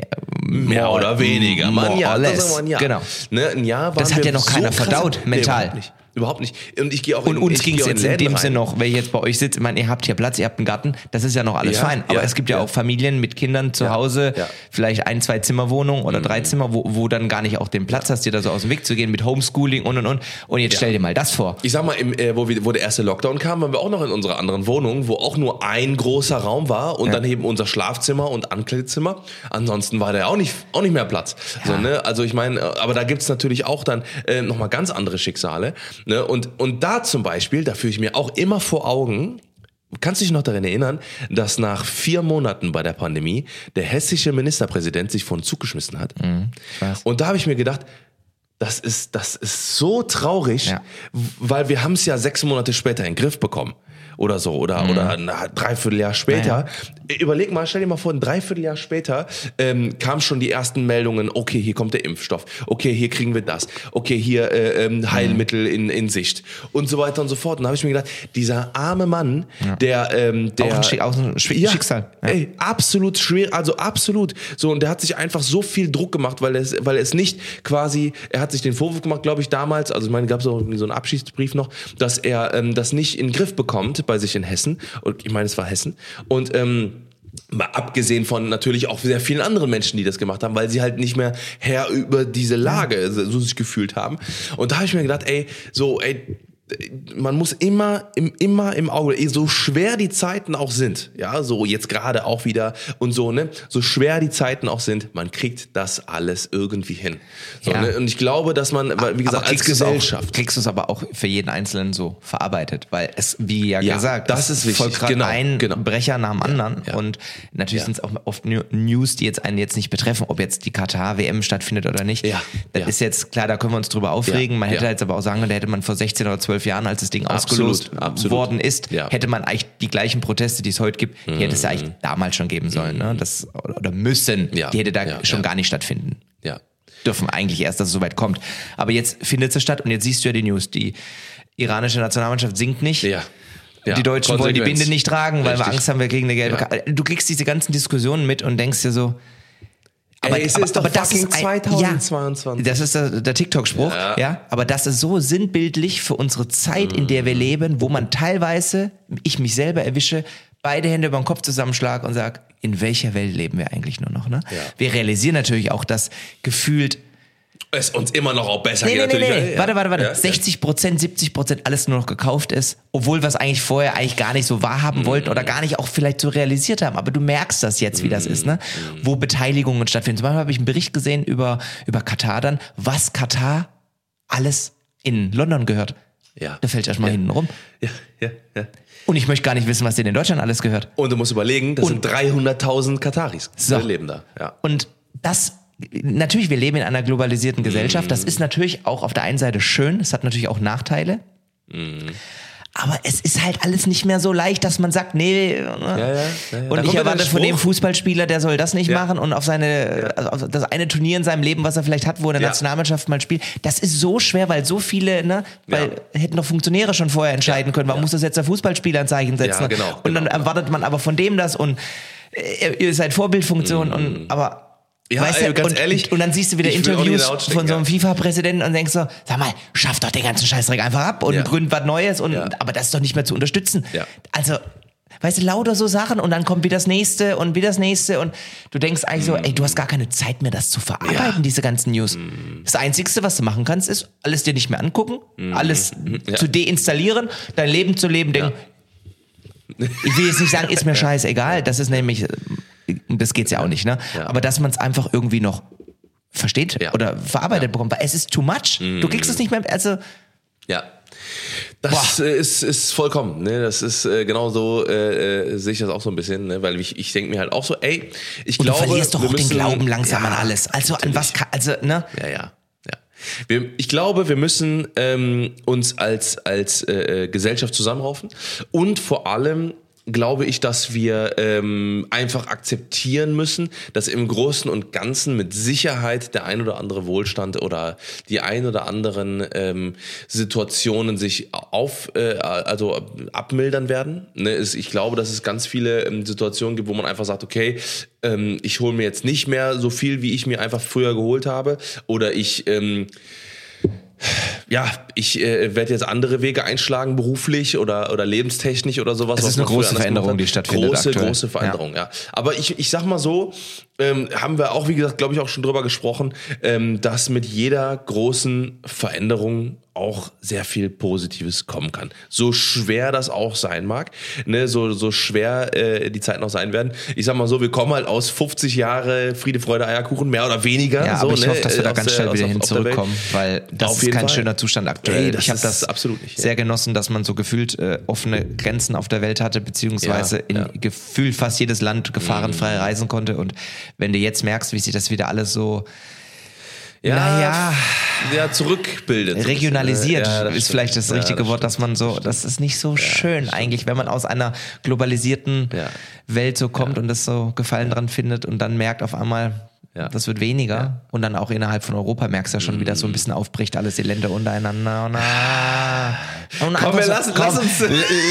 Mehr more- oder weniger. Jahr, or das ein Jahr. Genau. Ne, ein Jahr waren Das hat ja noch keiner krass- verdaut, Nee, mental. nicht. Überhaupt nicht. Und ich gehe auch Und in, uns ging es jetzt in Läden dem. Sinne noch, wenn ich jetzt bei euch sitze, ich meine, ihr habt hier Platz, ihr habt einen Garten, das ist ja noch alles Ja, fein. Aber ja, es gibt ja, ja. auch Familien mit Kindern zu Hause, ja. Mhm. vielleicht ein, zwei Zimmerwohnungen oder drei Zimmer, wo, wo dann gar nicht auch den Platz hast, dir da so aus dem Weg zu gehen mit Homeschooling und und und. Und jetzt stell dir mal das vor. Ich sag mal, im, äh, wo, wir, wo der erste Lockdown kam, waren wir auch noch in unserer anderen Wohnung, wo auch nur ein großer Raum war und dann eben unser Schlafzimmer und Ankleidezimmer. Ansonsten war da auch nicht, auch nicht mehr Platz. So, ne? Also ich meine, aber da gibt's natürlich auch dann äh, nochmal ganz andere Schicksale. Ne? Und, und da zum Beispiel, da führe ich mir auch immer vor Augen, Kannst du dich noch daran erinnern, dass nach vier Monaten bei der Pandemie der hessische Ministerpräsident sich vor den Zug geschmissen hat? weiß. Und da habe ich mir gedacht, das ist, das ist so traurig, Ja. weil wir haben es ja sechs Monate später in den Griff bekommen. Oder so, oder, oder ein Dreivierteljahr später. Überleg mal, stell dir mal vor, ein Dreivierteljahr später ähm, kamen schon die ersten Meldungen, okay, hier kommt der Impfstoff, okay, hier kriegen wir das, okay, hier äh, ähm, Heilmittel in, in Sicht und so weiter und so fort. Und da habe ich mir gedacht, dieser arme Mann, der, ähm, der Auch ein Schick- auch ein Sch- Schicksal. Ja. Ey, absolut schwer, also absolut. So, und der hat sich einfach so viel Druck gemacht, weil er es, weil er es nicht quasi, er hat sich den Vorwurf gemacht, glaube ich, damals, also ich meine, gab es auch irgendwie so einen Abschiedsbrief noch, dass er ähm, das nicht in den Griff bekommt bei sich in Hessen. Und ich meine, es war Hessen. Und ähm, Mal abgesehen von natürlich auch sehr vielen anderen Menschen, die das gemacht haben, weil sie halt nicht mehr Herr über diese Lage so sich gefühlt haben. Und da habe ich mir gedacht, ey, so, ey, man muss immer im, immer im Auge, so schwer die Zeiten auch sind, ja, so jetzt gerade auch wieder und so, ne, so schwer die Zeiten auch sind, man kriegt das alles irgendwie hin. So, Ja. ne? Und ich glaube, dass man, wie gesagt, als Gesellschaft. Auch, kriegst du es aber auch für jeden Einzelnen so verarbeitet, weil es, wie ja, Ja, gesagt, das ist wichtig. folgt gerade Genau, ein genau. Brecher nach dem anderen. ja. Und natürlich sind es auch oft New- News, die jetzt einen jetzt nicht betreffen, ob jetzt die Katar-WM stattfindet oder nicht. Ja, Das ist jetzt klar, da können wir uns drüber aufregen. Man hätte jetzt aber auch sagen können, da hätte man vor 16 oder zwölf Jahren, als das Ding Absolut, ausgelost absolut. worden ist, Ja. hätte man eigentlich die gleichen Proteste, die es heute gibt, die hätte es ja eigentlich damals schon geben sollen, ne? Das, oder müssen. Mhm. Ja, Die hätte da ja, schon gar nicht stattfinden Ja. dürfen eigentlich erst, dass es soweit kommt. Aber jetzt findet es statt und jetzt siehst du ja die News. Die iranische Nationalmannschaft singt nicht. Ja. ja. Die Deutschen wollen die. Binde nicht tragen, weil wir Richtig. Angst haben, wir kriegen eine gelbe. Karte. Du kriegst diese ganzen Diskussionen mit und denkst dir so, aber, Ey, es aber, ist doch aber das ist ein, 2022. Ja, das ist der, der TikTok-Spruch, ja. Ja. Aber das ist so sinnbildlich für unsere Zeit, in der wir leben, wo man teilweise, ich mich selber erwische, beide Hände über den Kopf zusammenschlag und sag, in welcher Welt leben wir eigentlich nur noch? Ne? Ja. Wir realisieren natürlich auch, dass gefühlt Es uns immer noch auch besser Nee, nee, geht nee, natürlich. nee. Ja. Warte, warte, warte. Ja. 60 Prozent, 70 Prozent alles nur noch gekauft ist, obwohl wir es eigentlich vorher eigentlich gar nicht so wahrhaben Mhm. wollten oder gar nicht auch vielleicht so realisiert haben. Aber du merkst das jetzt, wie das ist, ne? Mhm. Wo Beteiligungen stattfinden. Zum Beispiel habe ich einen Bericht gesehen über, über Katar dann, was Katar alles in London gehört. Ja. Da fällt erstmal Ja. hinten rum. Ja, ja, ja. Und ich möchte gar nicht wissen, was denen in Deutschland alles gehört. Und du musst überlegen, das Und- sind 300.000 Kataris. So. Die leben da. Ja. Und das, natürlich, wir leben in einer globalisierten Gesellschaft. Das ist natürlich auch auf der einen Seite schön. Es hat natürlich auch Nachteile. Aber es ist halt alles nicht mehr so leicht, dass man sagt, nee. ne? ja, ja, ja. Und ich erwarte von dem. Fußballspieler, der soll das nicht machen und auf seine, also das eine Turnier in seinem Leben, was er vielleicht hat, wo er in der. Nationalmannschaft mal spielt, das ist so schwer, weil so viele, ne, weil hätten doch Funktionäre schon vorher entscheiden können, warum muss das jetzt der Fußballspieler ein Zeichen setzen? Genau, und dann genau. erwartet man aber von dem das und äh, ihr seid Vorbildfunktion und aber Ja, weißt ey, du, ganz und, ehrlich, und dann siehst du wieder Interviews von so einem ja. FIFA-Präsidenten und denkst so, sag mal, schaff doch den ganzen Scheißdreck einfach ab und Ja. gründet was Neues und Ja. aber das ist doch nicht mehr zu unterstützen. Ja. Also Weißt du, lauter so Sachen und dann kommt wieder das nächste und wieder das nächste und du denkst eigentlich so, ey, du hast gar keine Zeit mehr, das zu verarbeiten. Ja. Diese ganzen News. Das Einzigste, was du machen kannst, ist, alles dir nicht mehr angucken, Mhm. alles Ja. zu deinstallieren, dein Leben zu leben, denken, ich will jetzt nicht sagen, ist mir scheißegal, das ist nämlich, das geht's ja auch nicht, ne? Ja. Aber dass man es einfach irgendwie noch versteht Ja. oder verarbeitet bekommt, weil es ist too much. Du kriegst es nicht mehr, also Ja. Das ist, ist vollkommen, ne? Das ist äh, genau so, äh, äh, sehe ich das auch so ein bisschen, ne? Weil ich, ich denke mir halt auch so, ey, ich und glaube. du verlierst doch wir auch den müssen- Glauben langsam Ja, an alles. Also an was kann, also, ne? Ja, ja. ja. Wir, ich glaube, wir müssen ähm, uns als, als äh, äh, Gesellschaft zusammenraufen und vor allem glaube ich, dass wir ähm, einfach akzeptieren müssen, dass im Großen und Ganzen mit Sicherheit der ein oder andere Wohlstand oder die ein oder anderen ähm, Situationen sich auf, äh, also abmildern werden. Ne, ich glaube, dass es ganz viele ähm, Situationen gibt, wo man einfach sagt, okay, ähm, ich hole mir jetzt nicht mehr so viel, wie ich mir einfach früher geholt habe, oder ich ähm, ja, ich äh, werde jetzt andere Wege einschlagen, beruflich oder, oder lebenstechnisch oder sowas. Was ist eine große Veränderung, die stattfindet Große, aktuell. große Veränderung, ja. Aber ich, ich sag mal so, ähm, haben wir auch, wie gesagt, glaube ich, auch schon drüber gesprochen, ähm, dass mit jeder großen Veränderung auch sehr viel Positives kommen kann. So schwer das auch sein mag, ne, so, so schwer äh, die Zeiten auch sein werden. Ich sag mal so, wir kommen halt aus 50 Jahre Friede, Freude, Eierkuchen, mehr oder weniger. Ja, so, aber ich ne, hoffe, dass wir da ganz der- schnell wieder hin zurückkommen, weil das ist kein Fall. schöner Zustand aktuell. Ey, das ich habe das absolut nicht, ja. sehr genossen, dass man so gefühlt äh, offene Grenzen auf der Welt hatte, beziehungsweise Ja, in ja. Mhm. gefühlt fast jedes Land gefahrenfrei reisen konnte. Und wenn du jetzt merkst, wie sich das wieder alles so ja, Naja. ja, zurückbildet. bisschen, regionalisiert ne? Ja, ist vielleicht das Ja, richtige das Wort, dass man so, das ist nicht so schön eigentlich, wenn man aus einer globalisierten Ja. Welt so kommt und das so Gefallen dran findet und dann merkt auf einmal, Ja. das wird weniger und dann auch innerhalb von Europa merkst du ja schon, wie das so ein bisschen aufbricht, alles die Länder untereinander. Und, ah, und Komm, wir lassen- lass uns-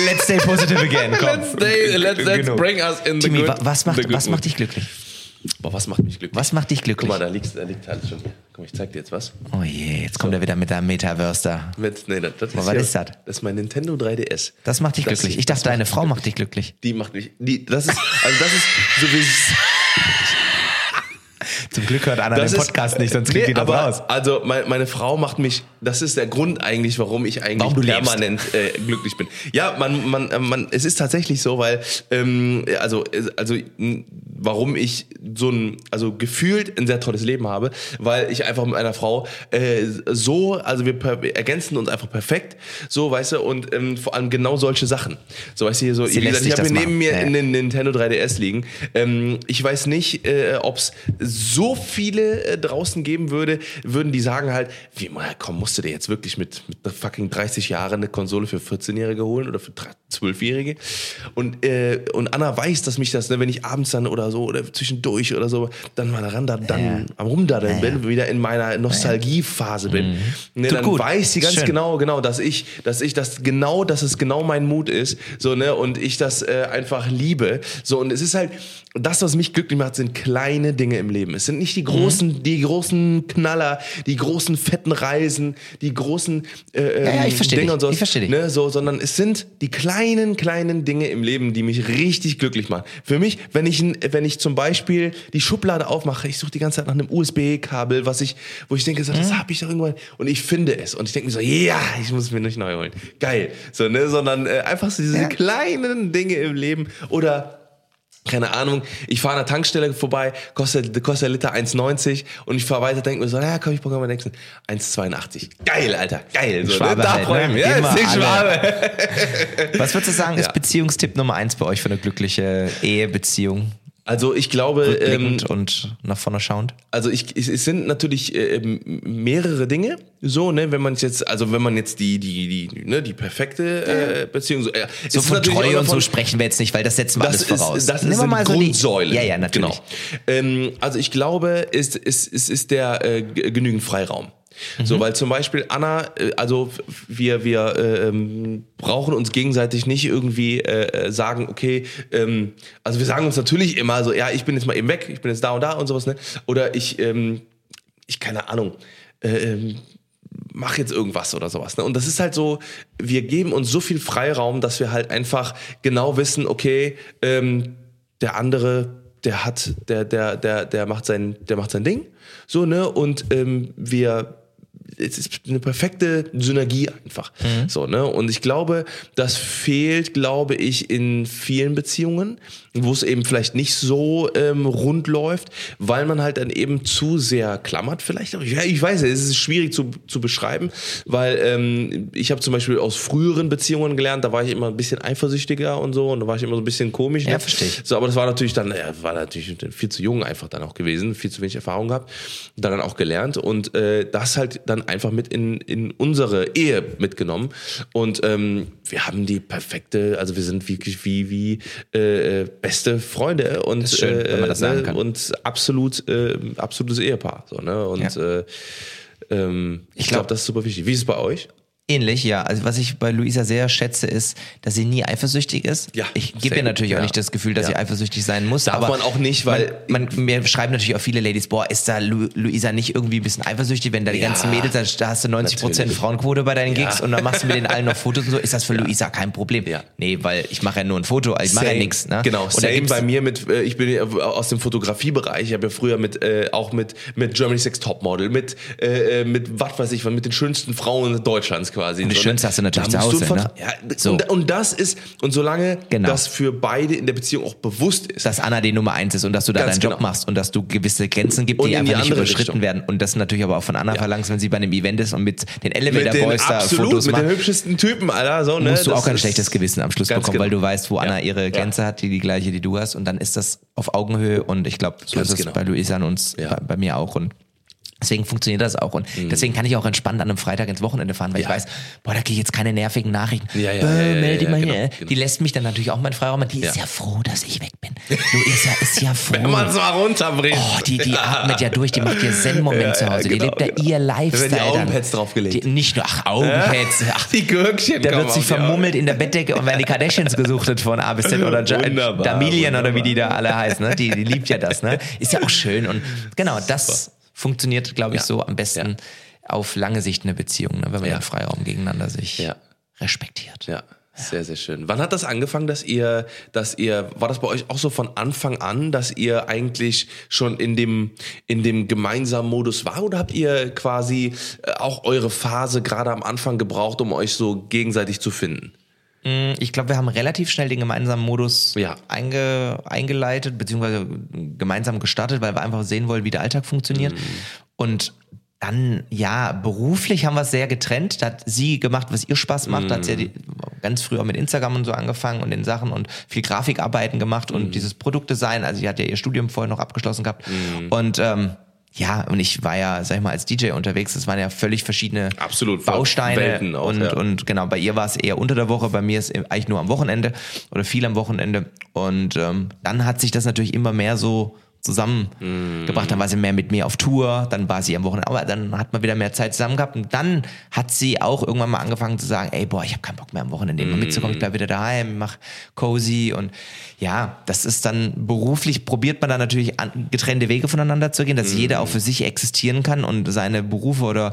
let's stay positive again. Komm. Let's, stay, let's, let's Genug. bring us in the Timmy, good, wa- was macht, was macht dich glücklich? Boah, was macht mich glücklich? Was macht dich Guck glücklich? mal, da liegt, da liegt alles schon hier. Komm, ich zeig dir jetzt was. Oh je, jetzt kommt er wieder mit der Metaverse da. Mit, nee, das, das ist was ist das? Das ist mein Nintendo 3DS. Das macht dich Das- glücklich. Ich dachte, deine Frau mich macht dich glücklich. Die macht mich. Die, das ist, also das ist so wie Zum Glück hört Anna das den ist- Podcast nicht, sonst kriegt Nee, die das raus. Also meine, meine Frau macht mich, das ist der Grund eigentlich, warum ich eigentlich Warum permanent äh, glücklich bin. Ja, man, man, äh, man, es ist tatsächlich so, weil, ähm, also, also, warum ich so ein, also gefühlt ein sehr tolles Leben habe, weil ich einfach mit einer Frau äh, so, also wir, ergänzen uns einfach perfekt, so, weißt du, und ähm, vor allem genau solche Sachen. So, weißt du, hier so, Sie wie gesagt, ich habe neben machen. mir Ja, ja. in den Nintendo 3DS liegen. Ähm, ich weiß nicht, äh, ob es so viele äh, draußen geben würde, würden die sagen halt, wie mal, komm, musst du dir jetzt wirklich mit, mit fucking 30 Jahren eine Konsole für 14-Jährige holen oder für 12-Jährige? Und, äh, und Anna weiß, dass mich das, ne, wenn ich abends dann oder so oder zwischendurch oder so, dann mal daran, dann, dann Ja. am Rumdaddeln bin, wieder in meiner Nostalgiephase bin. Ne, Tut dann gut. weiß sie ganz Schön. genau, genau, dass ich, dass ich das genau, dass es genau mein Mut ist, so, ne, und ich das äh, einfach liebe. So, und es ist halt, das, was mich glücklich macht, sind kleine Dinge im Leben. Es sind nicht die großen, Mhm. die großen Knaller, die großen fetten Reisen, die großen äh, Ja, ja, ich ähm, versteh Dinge dich. und so. Ich versteh dich. Ne, so, sondern es sind die kleinen, kleinen Dinge im Leben, die mich richtig glücklich machen. Für mich, wenn ich, wenn ich zum Beispiel die Schublade aufmache, ich suche die ganze Zeit nach einem USB-Kabel, was ich, wo ich denke, so, Mhm. das habe ich doch irgendwann und ich finde es und ich denke mir so, ja, ich muss mir nicht neu holen. Geil. So, ne, sondern äh, einfach so diese Ja. kleinen Dinge im Leben oder keine Ahnung, ich fahre an der Tankstelle vorbei, kostet, kostet der Liter 1,90 und ich fahre weiter, denke mir so, naja, komm, ich bekomme mal nächsten 1,82. Geil, Alter, geil. So, Schwabe ne? Da halt, ne? Ja, Immer ist. Schwabe. Was würdest du sagen, ist Ja. Beziehungstipp Nummer eins bei euch für eine glückliche Ehe, Beziehung? Also ich glaube, ähm, und nach vorne schauend? also ich, es, es sind natürlich äh, ähm, mehrere Dinge, so, ne, wenn man jetzt, also wenn man jetzt die, die, die, ne, die perfekte äh, Beziehung, so, äh, es So ist von Treue und so sprechen wir jetzt nicht, weil das setzen wir alles das voraus. Ist, das Nehmen ist wir eine mal so die- Grundsäule. Ja, ja, natürlich. Genau. Ähm, also ich glaube, es, es, es ist der äh, genügend Freiraum. Mhm. So, weil zum Beispiel Anna, äh, also wir, wir äh, ähm, brauchen uns gegenseitig nicht irgendwie äh, äh, sagen, okay, ähm, also wir sagen uns natürlich immer so, ja, ich bin jetzt mal eben weg, ich bin jetzt da und da und sowas, ne? Oder ich, ähm, ich keine Ahnung, äh, ähm, mach jetzt irgendwas oder sowas. Ne? Und das ist halt so, wir geben uns so viel Freiraum, dass wir halt einfach genau wissen, okay, ähm, der andere, der hat, der, der, der, der macht sein, der macht sein Ding. So, ne? Und ähm, wir es ist eine perfekte Synergie einfach. So, ne? Und ich glaube, das fehlt, glaube ich, in vielen Beziehungen, wo es eben vielleicht nicht so ähm, rund läuft, weil man halt dann eben zu sehr klammert vielleicht. auch. Ja, ich weiß, es ist schwierig zu, zu beschreiben, weil ähm, ich habe zum Beispiel aus früheren Beziehungen gelernt, da war ich immer ein bisschen eifersüchtiger und so und da war ich immer so ein bisschen komisch. Ja, ne? verstehe ich. So, aber das war natürlich dann, ja, war natürlich viel zu jung einfach dann auch gewesen, viel zu wenig Erfahrung gehabt, dann auch gelernt und äh, das halt dann einfach mit in, in unsere Ehe mitgenommen und ähm, wir haben die perfekte, also wir sind wirklich wie wie äh, beste Freunde und ist schön, wenn man das äh, sagen ne, kann. und absolut äh, absolutes Ehepaar so ne und Ja. äh, ähm, ich Ich glaube, glaub- das ist super wichtig. Wie ist es bei euch? Ähnlich, ja. Also was ich bei Luisa sehr schätze, ist, dass sie nie eifersüchtig ist. Ja, ich gebe ihr natürlich gut, auch ja. nicht das Gefühl, dass Ja. sie eifersüchtig sein muss. Darf aber man auch nicht, weil- man, man, mir schreiben natürlich auch viele Ladies, boah, ist da Lu Luisa nicht irgendwie ein bisschen eifersüchtig, wenn da die Ja, ganzen Mädels, da- hast du 90 Prozent. Frauenquote bei deinen Ja. Gigs und dann machst du mit den allen noch Fotos und so. Ist das für Luisa kein Problem? Ja. Nee, weil ich mache ja nur ein Foto, ich mache ja nichts. Ne? Genau, und same bei mir mit, äh, ich bin ja aus dem Fotografiebereich, ich habe ja früher mit, äh, auch mit, mit Germany's Next Topmodel, mit, äh, äh, mit was weiß ich, mit den schönsten Frauen Deutschlands quasi. Und die So, ne? schönste hast du natürlich zu Hause, ne? Ja, So. und, und das ist, und solange Genau. das für beide in der Beziehung auch bewusst ist, dass Anna die Nummer eins ist und dass du da Ganz deinen Job genau. machst und dass du gewisse Grenzen gibt, Und die in die einfach nicht überschritten Richtung. werden. Und das natürlich aber auch von Anna Ja. verlangst, wenn sie bei einem Event ist und mit den mit Elevator den, Boys da absolut, Fotos mit den macht, hübschesten Typen, Alter, so, ne? musst du Das auch ein ist- schlechtes Gewissen am Schluss bekommen, weil genau. du weißt, wo Anna Ja. ihre. Grenze hat, die die gleiche, die du hast. Und dann ist das auf Augenhöhe und ich glaube, so Ganz ist es genau. bei Luisa und uns, bei, bei mir auch. Und Deswegen funktioniert das auch und deswegen kann ich auch entspannt an einem Freitag ins Wochenende fahren, weil Ja. ich weiß, boah, da kriege ich jetzt keine nervigen Nachrichten. Ja, ja, Bäh, ja, ja, melde dich ja, mal genau, hier. genau. Die lässt mich dann natürlich auch meinen Freiraum. Die ist Ja. ja froh, dass ich weg bin. Luisa ist ja froh. Wenn man es mal runterbricht. Oh, die, die atmet ja durch, die macht ihr Zen-Moment Ja, zu ja, Hause. die genau, lebt ja genau. ihr Da Lifestyle. werden die dann. Augenpads draufgelegt. Die, nicht nur, ach, Augenpads. Ach, die Gürkchen da wird die Augen. vermummelt in der Bettdecke und werden die Kardashians gesuchtet von A bis Z oder ja, Damilien oder wie die da alle heißen. Ne? Die, die liebt ja das. Ne? Ist ja auch schön. Und genau, das funktioniert, glaube ich, Ja. so am besten Ja. auf lange Sicht eine Beziehung, ne? wenn man Ja. den Freiraum gegeneinander sich respektiert. Ja, sehr, sehr schön. Wann hat das angefangen, dass ihr, dass ihr, war das bei euch auch so von Anfang an, dass ihr eigentlich schon in dem, in dem gemeinsamen Modus war oder habt ihr quasi äh, auch eure Phase gerade am Anfang gebraucht, um euch so gegenseitig zu finden? Ich glaube, wir haben relativ schnell den gemeinsamen Modus Ja. einge, eingeleitet, beziehungsweise gemeinsam gestartet, weil wir einfach sehen wollen, wie der Alltag funktioniert. Und dann, ja, beruflich haben wir es sehr getrennt. Da hat sie gemacht, was ihr Spaß macht. Da hat sie ja die, ganz früh auch mit Instagram und so angefangen und den Sachen und viel Grafikarbeiten gemacht und dieses Produktdesign. Also sie hat ja ihr Studium vorher noch abgeschlossen gehabt. Und ähm, ja, und ich war ja, sag ich mal, als DJ unterwegs, das waren ja völlig verschiedene Absolut, Bausteine. Auch, und, ja. und genau, bei ihr war es eher unter der Woche, bei mir ist es eigentlich nur am Wochenende oder viel am Wochenende. Und ähm, dann hat sich das natürlich immer mehr so zusammengebracht. Dann war sie mehr mit mir auf Tour, dann war sie am Wochenende, aber dann hat man wieder mehr Zeit zusammen gehabt. Und dann hat sie auch irgendwann mal angefangen zu sagen, ey, boah, ich habe keinen Bock mehr am Wochenende immer mitzukommen, ich bleib wieder daheim, mach cozy. Und ja, das ist dann beruflich, probiert man dann natürlich an, getrennte Wege voneinander zu gehen, dass jeder auch für sich existieren kann und seine Berufe oder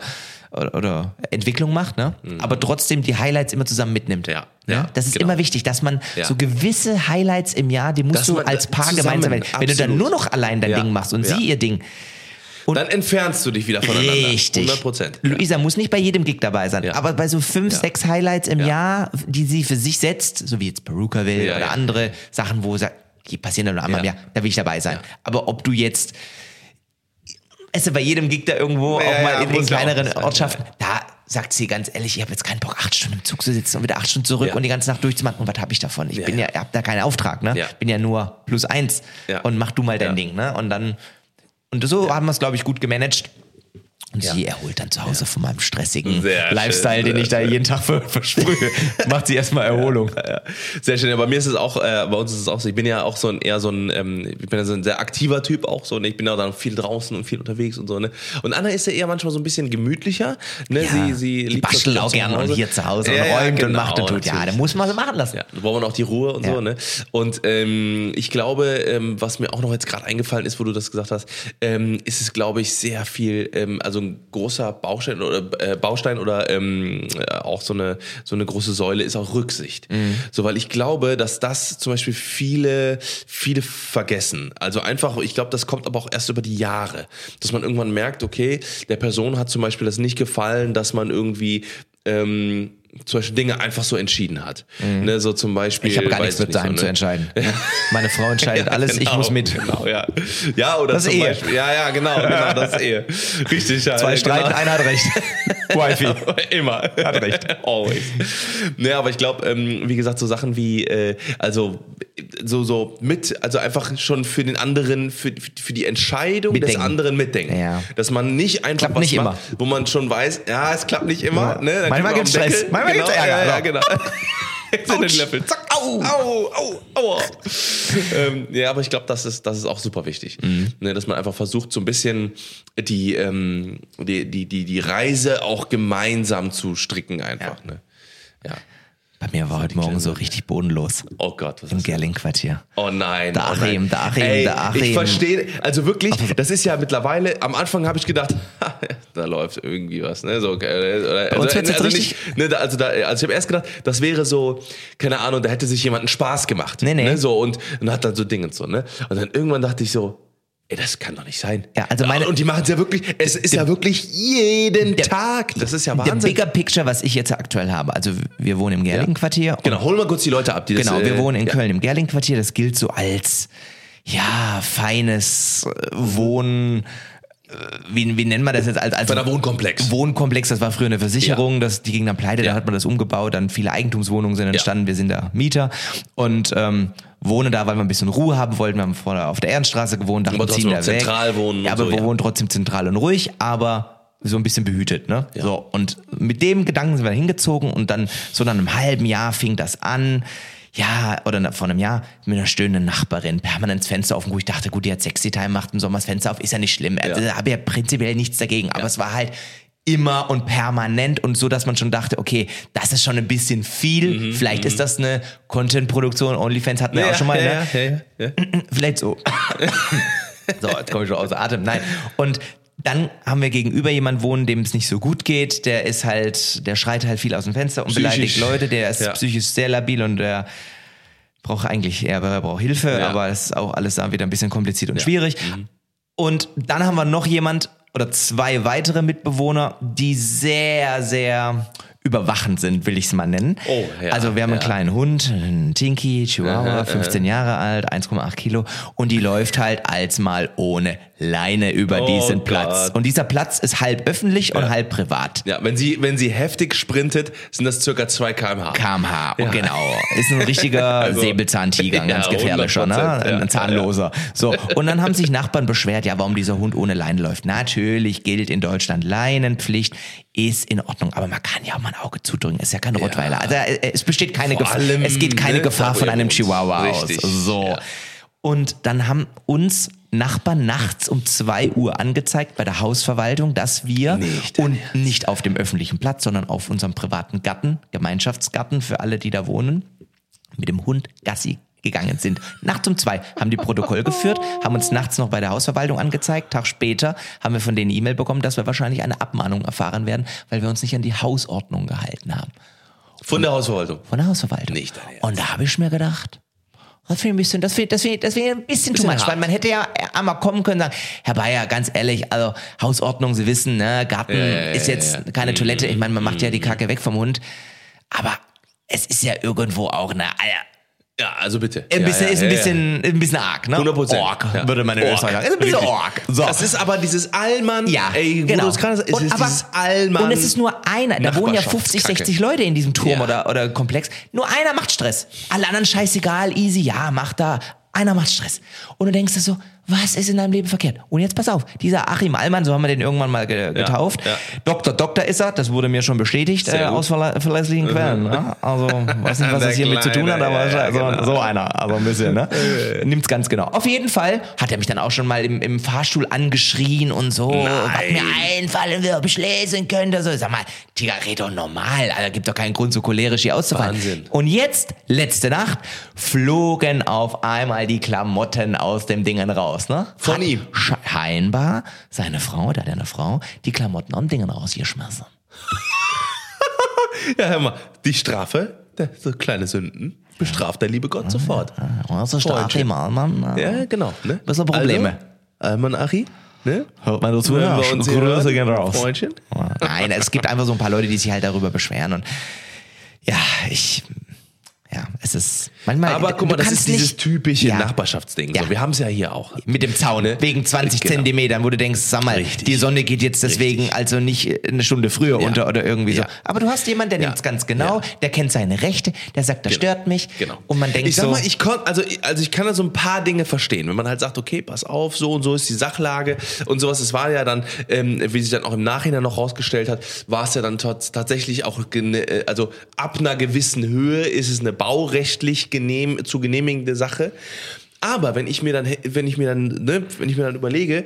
oder, oder Entwicklung macht, ne? Aber trotzdem die Highlights immer zusammen mitnimmt. Ja, Ne? ja, das ist genau. immer wichtig, dass man Ja. so gewisse Highlights im Jahr, die musst Dass du als Paar zusammen, gemeinsam wählen. Wenn du dann absolut. nur noch allein dein Ja, Ding machst und sie ihr Ding. Dann entfernst du dich wieder voneinander. Richtig. 100 Prozent. Luisa muss nicht bei jedem Gig dabei sein, aber bei so fünf, sechs Highlights im Ja. Jahr, die sie für sich setzt, so wie jetzt Peruka will oder andere Sachen, wo sie sagt, die passieren dann nur einmal Ja. im Jahr, da will ich dabei sein. Aber ob du jetzt, du, bei jedem Gig da irgendwo, Ja, auch mal ja, in den ja kleineren sein, Ortschaften, da sagt sie ganz ehrlich, ich habe jetzt keinen Bock, acht Stunden im Zug zu sitzen und wieder acht Stunden zurück Ja. und die ganze Nacht durchzumachen. Und was habe ich davon? Ich Ja, bin ja, ja. hab da keinen Auftrag, ne? Ja. Bin ja nur plus eins Ja. und mach du mal dein Ja. Ding, ne? Und dann, und so haben wir es, glaube ich, gut gemanagt. Und Ja. sie erholt dann zu Hause von meinem stressigen Sehr schön, Lifestyle, den sehr ich da jeden Tag ver versprühe. Macht sie erstmal Erholung. Ja, sehr schön. Ja, bei mir ist es auch, äh, bei uns ist es auch so. Ich bin ja auch so ein eher so ein, ähm, ich bin ja so ein sehr aktiver Typ auch so. Ne? Ich bin ja dann viel draußen und viel unterwegs und so. Ne? Und Anna ist ja eher manchmal so ein bisschen gemütlicher. Ne? Ja, sie, sie die liebt bastelt ja auch gerne und hier zu Hause Ja, und ja, räumt und genau, macht und tut. Ja, da muss man so machen lassen. Ja, da braucht man auch die Ruhe und Ja. so, ne? Und ähm, ich glaube, ähm, was mir auch noch jetzt gerade eingefallen ist, wo du das gesagt hast, ähm, ist es, glaube ich, sehr viel, ähm, also ein großer Baustein oder äh, Baustein oder ähm, äh, auch so eine so eine große Säule ist auch Rücksicht. Mhm. So, weil ich glaube, dass das zum Beispiel viele viele vergessen. Also einfach, ich glaube, das kommt aber auch erst über die Jahre, dass man irgendwann merkt, okay, der Person hat zum Beispiel das nicht gefallen, dass man irgendwie ähm, zum Beispiel Dinge einfach so entschieden hat. Ne, so zum Beispiel. Mhm. Ich habe gar nichts mit daheim so, zu ne? entscheiden. Meine Frau entscheidet Ja, alles, ich genau, muss mit. Genau, ja. ja, oder Das ist zum Ehe. Beispiel. Ja, ja, genau, genau, das ist Ehe. Richtig, ja. Zwei ja, streiten, genau. einer hat recht. Wifi. Immer. Hat recht. Always. Nee, aber ich glaube, ähm, wie gesagt, so Sachen wie, äh, also so, so mit, also einfach schon für den anderen, für, für die Entscheidung des Mitdenken. anderen mitdenken. Ja. Dass man nicht einfach Klappt was nicht macht, wo man schon weiß, ja, es klappt nicht immer. Ja. Ne? Manchmal auf den Stress. Deckel. Manchmal genau, gibt's Ärger. Ja, ja, genau. In den Löffel. Zack, au, au, au, aua. ähm, ja, aber ich glaube, das ist, das ist auch super wichtig. Ne, dass man einfach versucht, so ein bisschen die, ähm, die, die, die, die Reise auch gemeinsam zu stricken einfach. Ne? Ja. Bei mir war heute Morgen so richtig bodenlos. Oh Gott, was Im ist das? Gerling-Quartier. Oh nein. Der oh Achim, nein. der Achim, Ey, der Achim. Ich verstehe, also wirklich, das ist ja mittlerweile, am Anfang habe ich gedacht, da läuft irgendwie was, ne? So, äh, oder, uns also, also richtig- nicht, ne, da- also, da, also ich habe erst gedacht, das wäre so, keine Ahnung, da hätte sich jemand einen Spaß gemacht. Nee, nee. Ne? So, und, und hat dann so Dinge und so, ne? Und dann irgendwann dachte ich so, ey, das kann doch nicht sein. Ja, also meine- und die machen es ja wirklich, es ist ja wirklich jeden Tag. Das ist ja Der Wahnsinn. Bigger Picture, was ich jetzt aktuell habe, also wir wohnen im Gerling-Quartier. und Genau, hol mal kurz die Leute ab, die das, Genau, wir äh, wohnen in ja. Köln im Gerling-Quartier. Das gilt so als, ja, feines Wohnen. Äh, Wie, wie nennt man das jetzt? Als, als einer Wohnkomplex. Wohnkomplex, das war früher eine Versicherung, das, die ging dann pleite, Ja. da hat man das umgebaut, dann viele Eigentumswohnungen sind entstanden, wir sind da Mieter und ähm, wohnen da, weil wir ein bisschen Ruhe haben wollten. Wir haben vorher auf der Ehrenstraße gewohnt, dachten, wir trotzdem ziehen da weg. zentral wohnen Ja, aber so, wir ja. wohnen trotzdem zentral und ruhig, aber so ein bisschen behütet, ne? So, und mit dem Gedanken sind wir hingezogen und dann so nach einem halben Jahr fing das an. Ja, oder vor einem Jahr mit einer stöhnenden Nachbarin, permanent das Fenster offen, wo ich dachte, gut, die hat Sexy Time, macht im Sommer das Fenster auf, ist ja nicht schlimm. Also, da habe ja prinzipiell nichts dagegen, aber es war halt immer und permanent und so, dass man schon dachte, okay, das ist schon ein bisschen viel. Vielleicht ist das eine Content-Produktion, OnlyFans hatten wir Ja, auch schon mal, ja, ne? ja, ja, ja. Vielleicht so. so, jetzt komme ich schon außer Atem. Nein. Und dann haben wir gegenüber jemand wohnen, dem es nicht so gut geht. Der ist halt, der schreit halt viel aus dem Fenster und Psychisch. beleidigt Leute. Der ist Ja. psychisch sehr labil und der braucht eigentlich, er braucht Hilfe, Ja. aber es ist auch alles da wieder ein bisschen kompliziert und schwierig. Und dann haben wir noch jemand oder zwei weitere Mitbewohner, die sehr, sehr überwachend sind, will ich es mal nennen. Oh, ja, also wir haben einen ja. kleinen Hund, einen Tinky, Chihuahua, 15 Jahre alt, 1,8 Kilo und die läuft halt als mal ohne Leine über Oh diesen Platz. Gott. Und dieser Platz ist halb öffentlich und halb privat. Ja, wenn sie, wenn sie heftig sprintet, sind das circa 2 kmh. kmh. Ja. genau. Ist ein richtiger Also- Säbelzahntiger, ein ganz Ja, gefährlicher, ne? 100%, Ein ja. zahnloser. So. Und dann haben sich Nachbarn beschwert, ja, warum dieser Hund ohne Leine läuft. Natürlich gilt in Deutschland Leinenpflicht, ist in Ordnung. Aber man kann ja auch mal ein Auge zudrücken. Ist ja kein Rottweiler. Also äh, es besteht keine Vor Gefahr. Es geht keine ne, Gefahr von einem Chihuahua richtig, aus. So. ja. Und dann haben uns Nachbarn nachts um 2 Uhr angezeigt bei der Hausverwaltung, dass wir Nicht und nicht auf dem öffentlichen Platz, sondern auf unserem privaten Garten, Gemeinschaftsgarten für alle, die da wohnen, mit dem Hund Gassi gegangen sind. Nachts um zwei haben die Protokoll geführt, haben uns nachts noch bei der Hausverwaltung angezeigt. Tag später haben wir von denen E-Mail bekommen, dass wir wahrscheinlich eine Abmahnung erfahren werden, weil wir uns nicht an die Hausordnung gehalten haben. Von der Hausverwaltung. Von der Hausverwaltung. Nicht dein Ernst. Und da habe ich mir gedacht, das finde ich ein bisschen, das finde find, das find ein bisschen too Bisschen much, hart. weil man hätte ja einmal kommen können und sagen, Herr Bayer, ganz ehrlich, also Hausordnung, Sie wissen, ne, Garten ja, ist jetzt ja. keine Toilette, ich meine, man macht ja die Kacke weg vom Hund, aber es ist ja irgendwo auch eine, Ja, also bitte. ein Ja, bisschen, ja, ist ein ja, ja. bisschen, ein bisschen arg, ne? 100%. Org, Ja. würde man in Org. Österreich sagen. Ist ein bisschen Richtig. Org. So. Das ist aber dieses Allmann. Ja, ey, genau. du es und, ist aber, dieses Allmann. und es ist nur einer. Da wohnen ja 50, Nachbarschaftskacke. 60 Leute in diesem Turm Ja. oder, oder Komplex. Nur einer macht Stress. Alle anderen scheißegal, easy, ja, mach da. Einer macht Stress. Und du denkst dir so, was ist in deinem Leben verkehrt? Und jetzt pass auf, dieser Achim Allmann, so haben wir den irgendwann mal ge getauft. ja. Doktor, Doktor ist er, das wurde mir schon bestätigt äh, aus verlä verlässlichen Quellen. Ne? Also, weiß nicht, was das hier mit zu tun hat, aber ja, so, genau. so einer, also ein bisschen, ne? Nimmt's ganz genau. Auf jeden Fall hat er mich dann auch schon mal im, im Fahrstuhl angeschrien und so, was mir einfallen wird, ob ich lesen könnte. So, sag mal, Tiger, red doch normal, Alter, gibt doch keinen Grund, so cholerisch hier auszufallen. Wahnsinn. Und jetzt, letzte Nacht, flogen auf einmal die Klamotten aus dem Dingen raus, ne? Von Hat ihm? Scheinbar seine Frau, der hat ja eine Frau, die Klamotten am Dingen rausgeschmissen. Ja, hör mal, die Strafe, der, so kleine Sünden, bestraft der liebe Gott sofort. Also stark, Freundchen. Mann, Mann. Ja, genau. Ne? Was sind Probleme? Also, Alman Achi, ne? Hört man dazu? Ja, wir uns Grüße gehen raus. Freundchen. Nein, es gibt einfach so ein paar Leute, die sich halt darüber beschweren und ja, ich, ja, es ist manchmal. Aber guck mal, das ist dieses nicht- typische Ja. Nachbarschaftsding. Ja. So, wir haben es ja hier auch. Mit dem Zaun, wegen 20 Genau. Zentimetern, wo du denkst, sag mal, Richtig. die Sonne geht jetzt deswegen also nicht eine Stunde früher Ja. unter oder irgendwie so. Aber du hast jemanden, der Ja. nimmt's ganz genau, der kennt seine Rechte, der sagt, das stört mich. Genau. Und man denkt ich sag so, mal, ich kon, also, also ich kann da so ein paar Dinge verstehen, wenn man halt sagt, okay, pass auf, so und so ist die Sachlage und sowas. Es war ja dann, ähm, wie sich dann auch im Nachhinein noch rausgestellt hat, war es ja dann tats- tatsächlich auch, äh, also ab einer gewissen Höhe ist es eine baurechtlich genehm, zu genehmigende Sache. Aber wenn ich mir dann, wenn ich mir dann, ne, wenn ich mir dann überlege,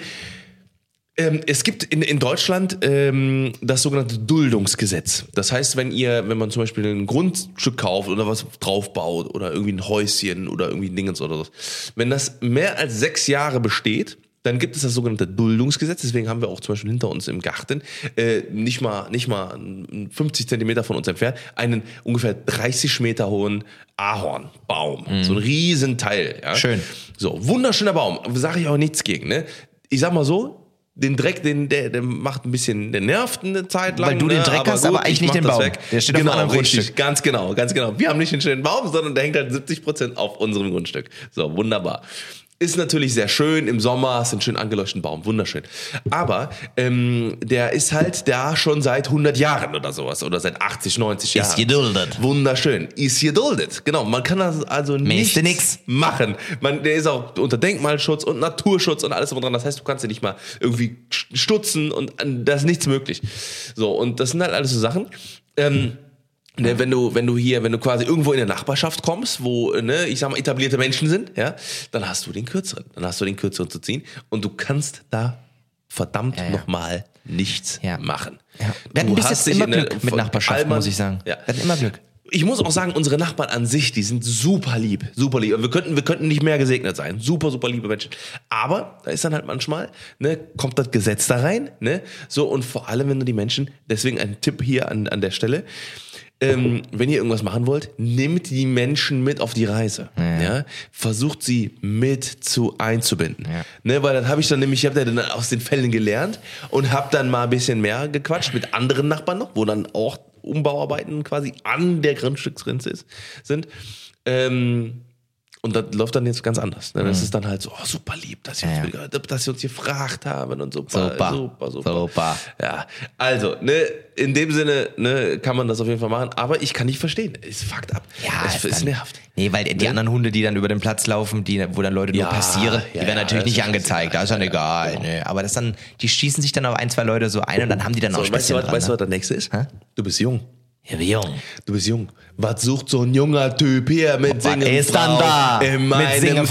ähm, es gibt in, in Deutschland ähm, das sogenannte Duldungsgesetz. Das heißt, wenn ihr, wenn man zum Beispiel ein Grundstück kauft oder was draufbaut oder irgendwie ein Häuschen oder irgendwie ein Dingens oder so, wenn das mehr als sechs Jahre besteht, dann gibt es das sogenannte Duldungsgesetz. Deswegen haben wir auch zum Beispiel hinter uns im Garten, äh, nicht mal, nicht mal 50 Zentimeter von uns entfernt, einen ungefähr 30 Meter hohen Ahornbaum. So ein Riesenteil. Ja? Schön. So, wunderschöner Baum. Sage ich auch nichts gegen. Ne? Ich sag mal so, den Dreck, den, der, der macht ein bisschen, der nervt eine Zeit lang. Weil du den ne? Dreck hast, aber eigentlich ich nicht den Baum. Weg. Der steht auf einem genau, richtig, Grundstück. Ganz genau, ganz genau. Wir haben nicht den schönen Baum, sondern der hängt halt 70 Prozent auf unserem Grundstück. So, wunderbar. Ist natürlich sehr schön im Sommer, hast einen schön angeleuchteten Baum, wunderschön. Aber ähm, der ist halt da schon seit 100 Jahren oder sowas oder seit 80, 90 Jahren. Ist geduldet. Wunderschön. Ist geduldet. Genau. Man kann das also nichts nix. machen. Man, der ist auch unter Denkmalschutz und Naturschutz und alles drum dran. Das heißt, du kannst ihn nicht mal irgendwie stutzen und äh, da ist nichts möglich. So, und das sind halt alles so Sachen. Ähm, Ne, wenn du, wenn du hier, wenn du quasi irgendwo in der Nachbarschaft kommst, wo, ne, ich sag mal, etablierte Menschen sind, ja, dann hast du den kürzeren. Dann hast du den kürzeren zu ziehen und du kannst da verdammt ja. nochmal nichts Ja. machen. Ja. Wir hatten Du hast immer Glück mit Nachbarschaft, Allmann- muss ich sagen. Ja. Wir hatten immer Glück. Ich muss auch sagen, unsere Nachbarn an sich, die sind super lieb, super lieb. Wir könnten, wir könnten nicht mehr gesegnet sein. Super, super liebe Menschen. Aber da ist dann halt manchmal, ne, kommt das Gesetz da rein, ne, so und vor allem, wenn du die Menschen, deswegen ein Tipp hier an, an der Stelle, ähm, wenn ihr irgendwas machen wollt, nehmt die Menschen mit auf die Reise. Ja. Versucht sie mit zu einzubinden. Ja. Ne, weil dann habe ich dann nämlich, ich habe dann aus den Fällen gelernt und habe dann mal ein bisschen mehr gequatscht mit anderen Nachbarn noch, wo dann auch Umbauarbeiten quasi an der Grundstücksgrenze sind. Ähm, und das läuft dann jetzt ganz anders. Ne? Das ist dann halt so, oh, super lieb, dass sie, uns, Ja. dass sie uns gefragt haben und super, Super. super, super. Super. Ja, also, ne, in dem Sinne, ne, kann man das auf jeden Fall machen, aber ich kann nicht verstehen. Es fuckt ab. Ja, es ist dann- nervt. Nee, weil die anderen Hunde, die dann über den Platz laufen, die, wo dann Leute nur Ja, passieren, ja, die werden ja, natürlich nicht angezeigt. Da ist dann egal. Nee. Aber das dann, die schießen sich dann auf ein, zwei Leute so ein und dann haben die dann So, auch und weißt du, weißt du, ne? was das nächste ist? Du bist jung. Ja, wie jung. Du bist jung. Was sucht so ein junger Typ hier mit singen ist dann da? in Mit meinem.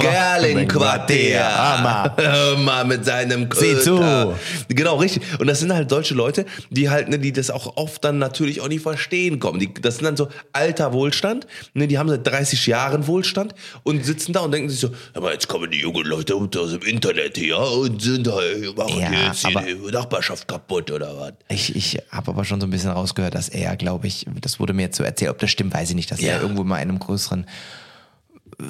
Hör mal mit seinem Sieh zu. Köter. Genau, richtig. Und das sind halt solche Leute, die halt, ne, die das auch oft dann natürlich auch nicht verstehen kommen. Die, das sind dann so alter Wohlstand, ne, die haben seit 30 Jahren Wohlstand und sitzen da und denken sich so, aber jetzt kommen die jungen Leute aus dem Internet hier und sind halt, machen Ja, jetzt aber- die Nachbarschaft kaputt oder was? Ich, ich habe aber schon so ein bisschen rausgehört, dass er, glaube ich, das wurde mir jetzt so erzählt, ob das stimmt, weiß ich nicht, dass Ja. er irgendwo mal in einem größeren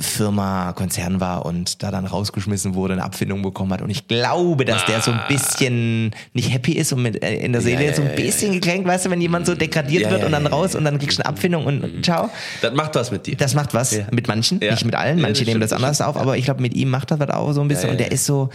Firma, Konzern war und da dann rausgeschmissen wurde, eine Abfindung bekommen hat. Und ich glaube, dass der so ein bisschen nicht happy ist und mit, äh, in der Seele Ah. Ja, jetzt so ein ja, ja, bisschen gekränkt, weißt du, wenn jemand so degradiert Ja, wird ja, und dann ja, Mhm. raus und dann kriegst du eine Abfindung und ciao. Das macht was mit dir. Das macht was mit manchen, Ja. nicht mit allen. Ja, Manche nehmen das anders auf, aber ich glaube, mit ihm macht das was auch so ein bisschen. Ja, und der ja. Mhm. ist so,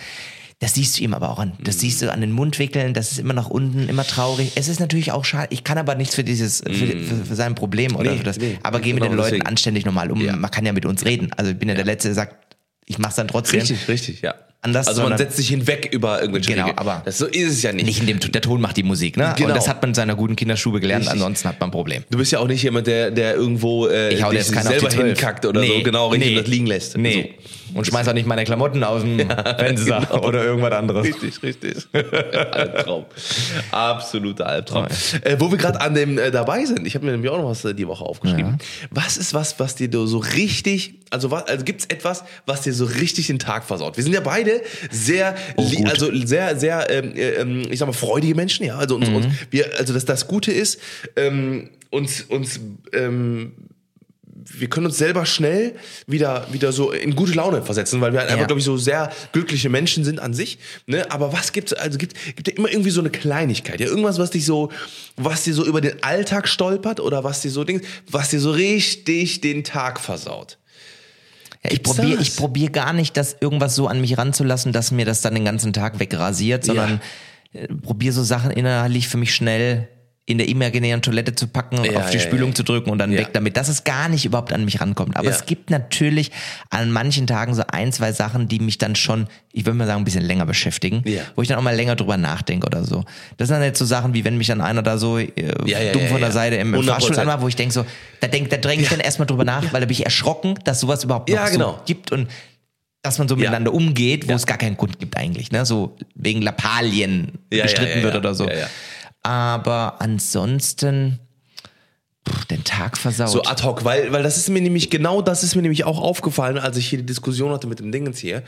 das siehst du ihm aber auch an. Das siehst du an den Mundwickeln, das ist immer nach unten, immer traurig. Es ist natürlich auch schade. Ich kann aber nichts für dieses, für, für, für sein Problem oder Nee, für das. nee, aber geh mit genau, den Leuten deswegen. anständig normal um. Ja. Man kann ja mit uns reden. Also ich bin ja, der Letzte, der sagt, ich mach's dann trotzdem. Richtig, richtig, ja. Anders, also man setzt sich hinweg über irgendwelche Genau, Regeln. aber- das, so ist es ja nicht. Nicht in dem, der Ton macht die Musik, ne? Genau. Und das hat man in seiner guten Kinderstube gelernt, Richtig. ansonsten hat man ein Problem. Du bist ja auch nicht jemand, der, der irgendwo äh, Ich hau dich jetzt selber 12. hinkackt oder so, genau, richtig, und das liegen lässt. Nee. Und schmeiß auch nicht meine Klamotten aus dem Fenster genau. oder irgendwas anderes. Richtig, richtig. Albtraum. Absoluter Albtraum. Äh, wo wir gerade an dem äh, dabei sind, ich habe mir nämlich auch noch was äh, die Woche aufgeschrieben. Was ist was, was dir so richtig, also, was, also gibt es etwas, was dir so richtig den Tag versaut? Wir sind ja beide sehr, gut. also sehr, sehr, ähm, äh, ähm, ich sag mal, freudige Menschen, ja. Also, uns, uns, wir, also das, das Gute ist, ähm, uns, uns ähm, wir können uns selber schnell wieder, wieder so in gute Laune versetzen, weil wir halt einfach, Ja. glaube ich, so sehr glückliche Menschen sind an sich. Ne? Aber was gibt's, also gibt, gibt ja immer irgendwie so eine Kleinigkeit, ja, irgendwas, was dich so, was dir so über den Alltag stolpert oder was dir so Dings, was dir so richtig den Tag versaut. Ja, ich probiere ich probier gar nicht, das irgendwas so an mich ranzulassen, dass mir das dann den ganzen Tag wegrasiert, sondern äh, probiere so Sachen innerlich für mich schnell in der imaginären Toilette zu packen, Ja, auf die ja, Spülung ja. zu drücken und dann weg damit, dass es gar nicht überhaupt an mich rankommt. Aber es gibt natürlich an manchen Tagen so ein, zwei Sachen, die mich dann schon, ich würde mal sagen, ein bisschen länger beschäftigen, wo ich dann auch mal länger drüber nachdenke oder so. Das sind dann jetzt so Sachen, wie wenn mich dann einer da so äh, dumm von der. Seite im, im 100%. Fahrstuhl anmacht, wo ich denke so, da denk, da dränge ich dann erstmal drüber nach, weil da bin ich erschrocken, dass sowas überhaupt noch genau. so gibt und dass man so miteinander umgeht, wo es gar keinen Grund gibt eigentlich, ne? So wegen Lappalien gestritten wird oder so. Ja, ja. Aber ansonsten den Tag versaut. So ad hoc, weil, weil das ist mir nämlich, genau das ist mir nämlich auch aufgefallen, als ich hier die Diskussion hatte mit dem Dingens hier.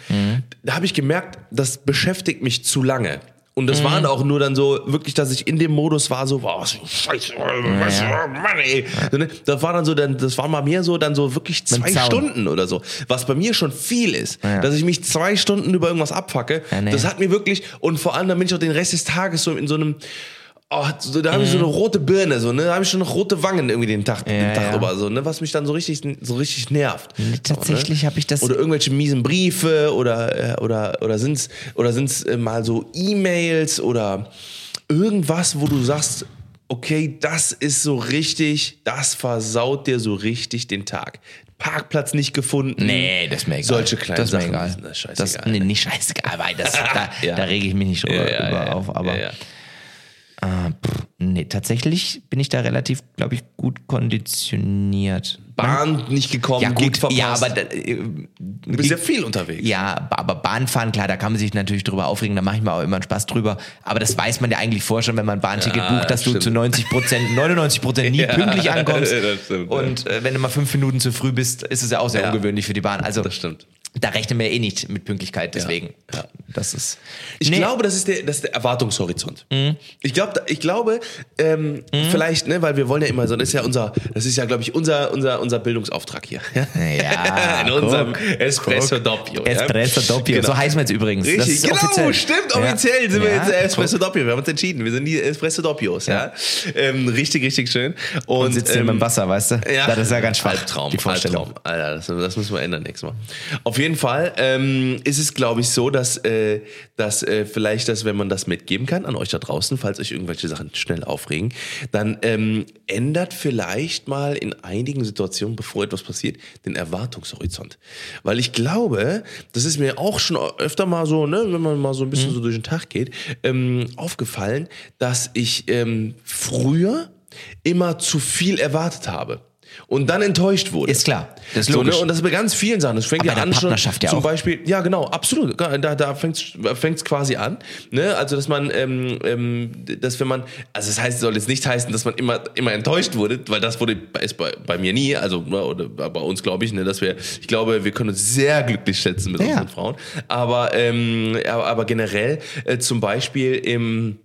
Da habe ich gemerkt, das beschäftigt mich zu lange. Und das waren auch nur dann so, wirklich, dass ich in dem Modus war, so, wow, Scheiße, was, Mann, ey. So, ne? Das war dann so, dann, das war mal mehr so, dann so wirklich zwei. Stunden oder so. Was bei mir schon viel ist, dass ich mich zwei Stunden über irgendwas abfacke. Ja, nee. Das hat mir wirklich, und vor allem, dann bin ich auch den Rest des Tages so in so einem, Oh, so, da habe ich so eine rote Birne, so, ne? Da habe ich schon noch rote Wangen irgendwie den Tag, den Mhm. Ja, Tag ja. über, so, ne? Was mich dann so richtig, so richtig nervt. Tatsächlich so, ne? habe ich das- Oder irgendwelche miesen Briefe oder, äh, oder, oder sind's, oder sind's äh, mal so E-Mails oder irgendwas, wo du sagst, okay, das ist so richtig, das versaut dir so richtig den Tag. Parkplatz nicht gefunden. Nee, das ist mir egal. Solche kleinen das ist mir Sachen egal. das scheißegal. nee, nicht scheißegal, weil das, da, Ja. da rege ich mich nicht drüber, Ja, ja, auf. Aber. Äh, pff, nee, tatsächlich bin ich da relativ, glaube ich, gut konditioniert. Bahn nicht gekommen, Ja, gut verpasst. ja, aber da, äh, du bist ja viel unterwegs. Ja, aber Bahnfahren, klar, da kann man sich natürlich drüber aufregen, da mache ich mir auch immer einen Spaß drüber. Aber das weiß man ja eigentlich vorher schon, wenn man ein Bahnticket Ja, bucht, dass du stimmt. zu 90 Prozent, 99 Prozent nie Ja, pünktlich ankommst. stimmt. Und äh, wenn du mal fünf Minuten zu früh bist, ist es ja auch sehr ungewöhnlich für die Bahn. Also Das stimmt. Da rechnen wir eh nicht mit Pünktlichkeit, deswegen. ja. Das ist. Ich Nee. glaube, das ist der, das ist der Erwartungshorizont. Ich glaube, ich glaube, ähm, vielleicht, ne, weil wir wollen ja immer so, das ist ja unser, das ist ja, glaube ich, unser, unser, unser Bildungsauftrag hier. Ja, In unserem guck, Espresso guck. Doppio. ja. Espresso Doppio. Genau. So heißen wir jetzt übrigens. Richtig, genau, offiziell. stimmt, Ja. offiziell sind wir Ja, jetzt Espresso guck. Doppio. Wir haben uns entschieden, wir sind die Espresso Doppios, ja. Ähm, richtig, richtig schön. Und, Und sitzt ähm, dem Wasser, weißt du? Ja, Das ist ja ganz schwach, Albtraum, die Vorstellung. Albtraum. Alter, das, das müssen wir ändern nächstes Mal. Auf jeden Fall ähm, ist es, glaube ich, so, dass, äh, dass äh, vielleicht, dass wenn man das mitgeben kann an euch da draußen, falls euch irgendwelche Sachen schnell aufregen, dann ähm, ändert vielleicht mal in einigen Situationen, bevor etwas passiert, den Erwartungshorizont. Weil ich glaube, das ist mir auch schon öfter mal so, ne, wenn man mal so ein bisschen so durch den Tag geht, ähm, aufgefallen, dass ich ähm, früher immer zu viel erwartet habe. Und dann enttäuscht wurde. Ist klar. Das ist So, ne? logisch. Und das ist bei ganz vielen Sachen. Das fängt Aber ja an schon. Ja zum auch. Beispiel, ja genau, absolut. Da, da fängt es quasi an. Ne? Also dass man, ähm, ähm, dass wenn man, also das heißt, soll jetzt nicht heißen, dass man immer, immer enttäuscht wurde, weil das wurde ist bei, bei mir nie, also ne, oder bei uns glaube ich, ne, dass wir, ich glaube, wir können uns sehr glücklich schätzen mit Ja. unseren Frauen. Aber, ähm, aber, aber generell äh, zum Beispiel im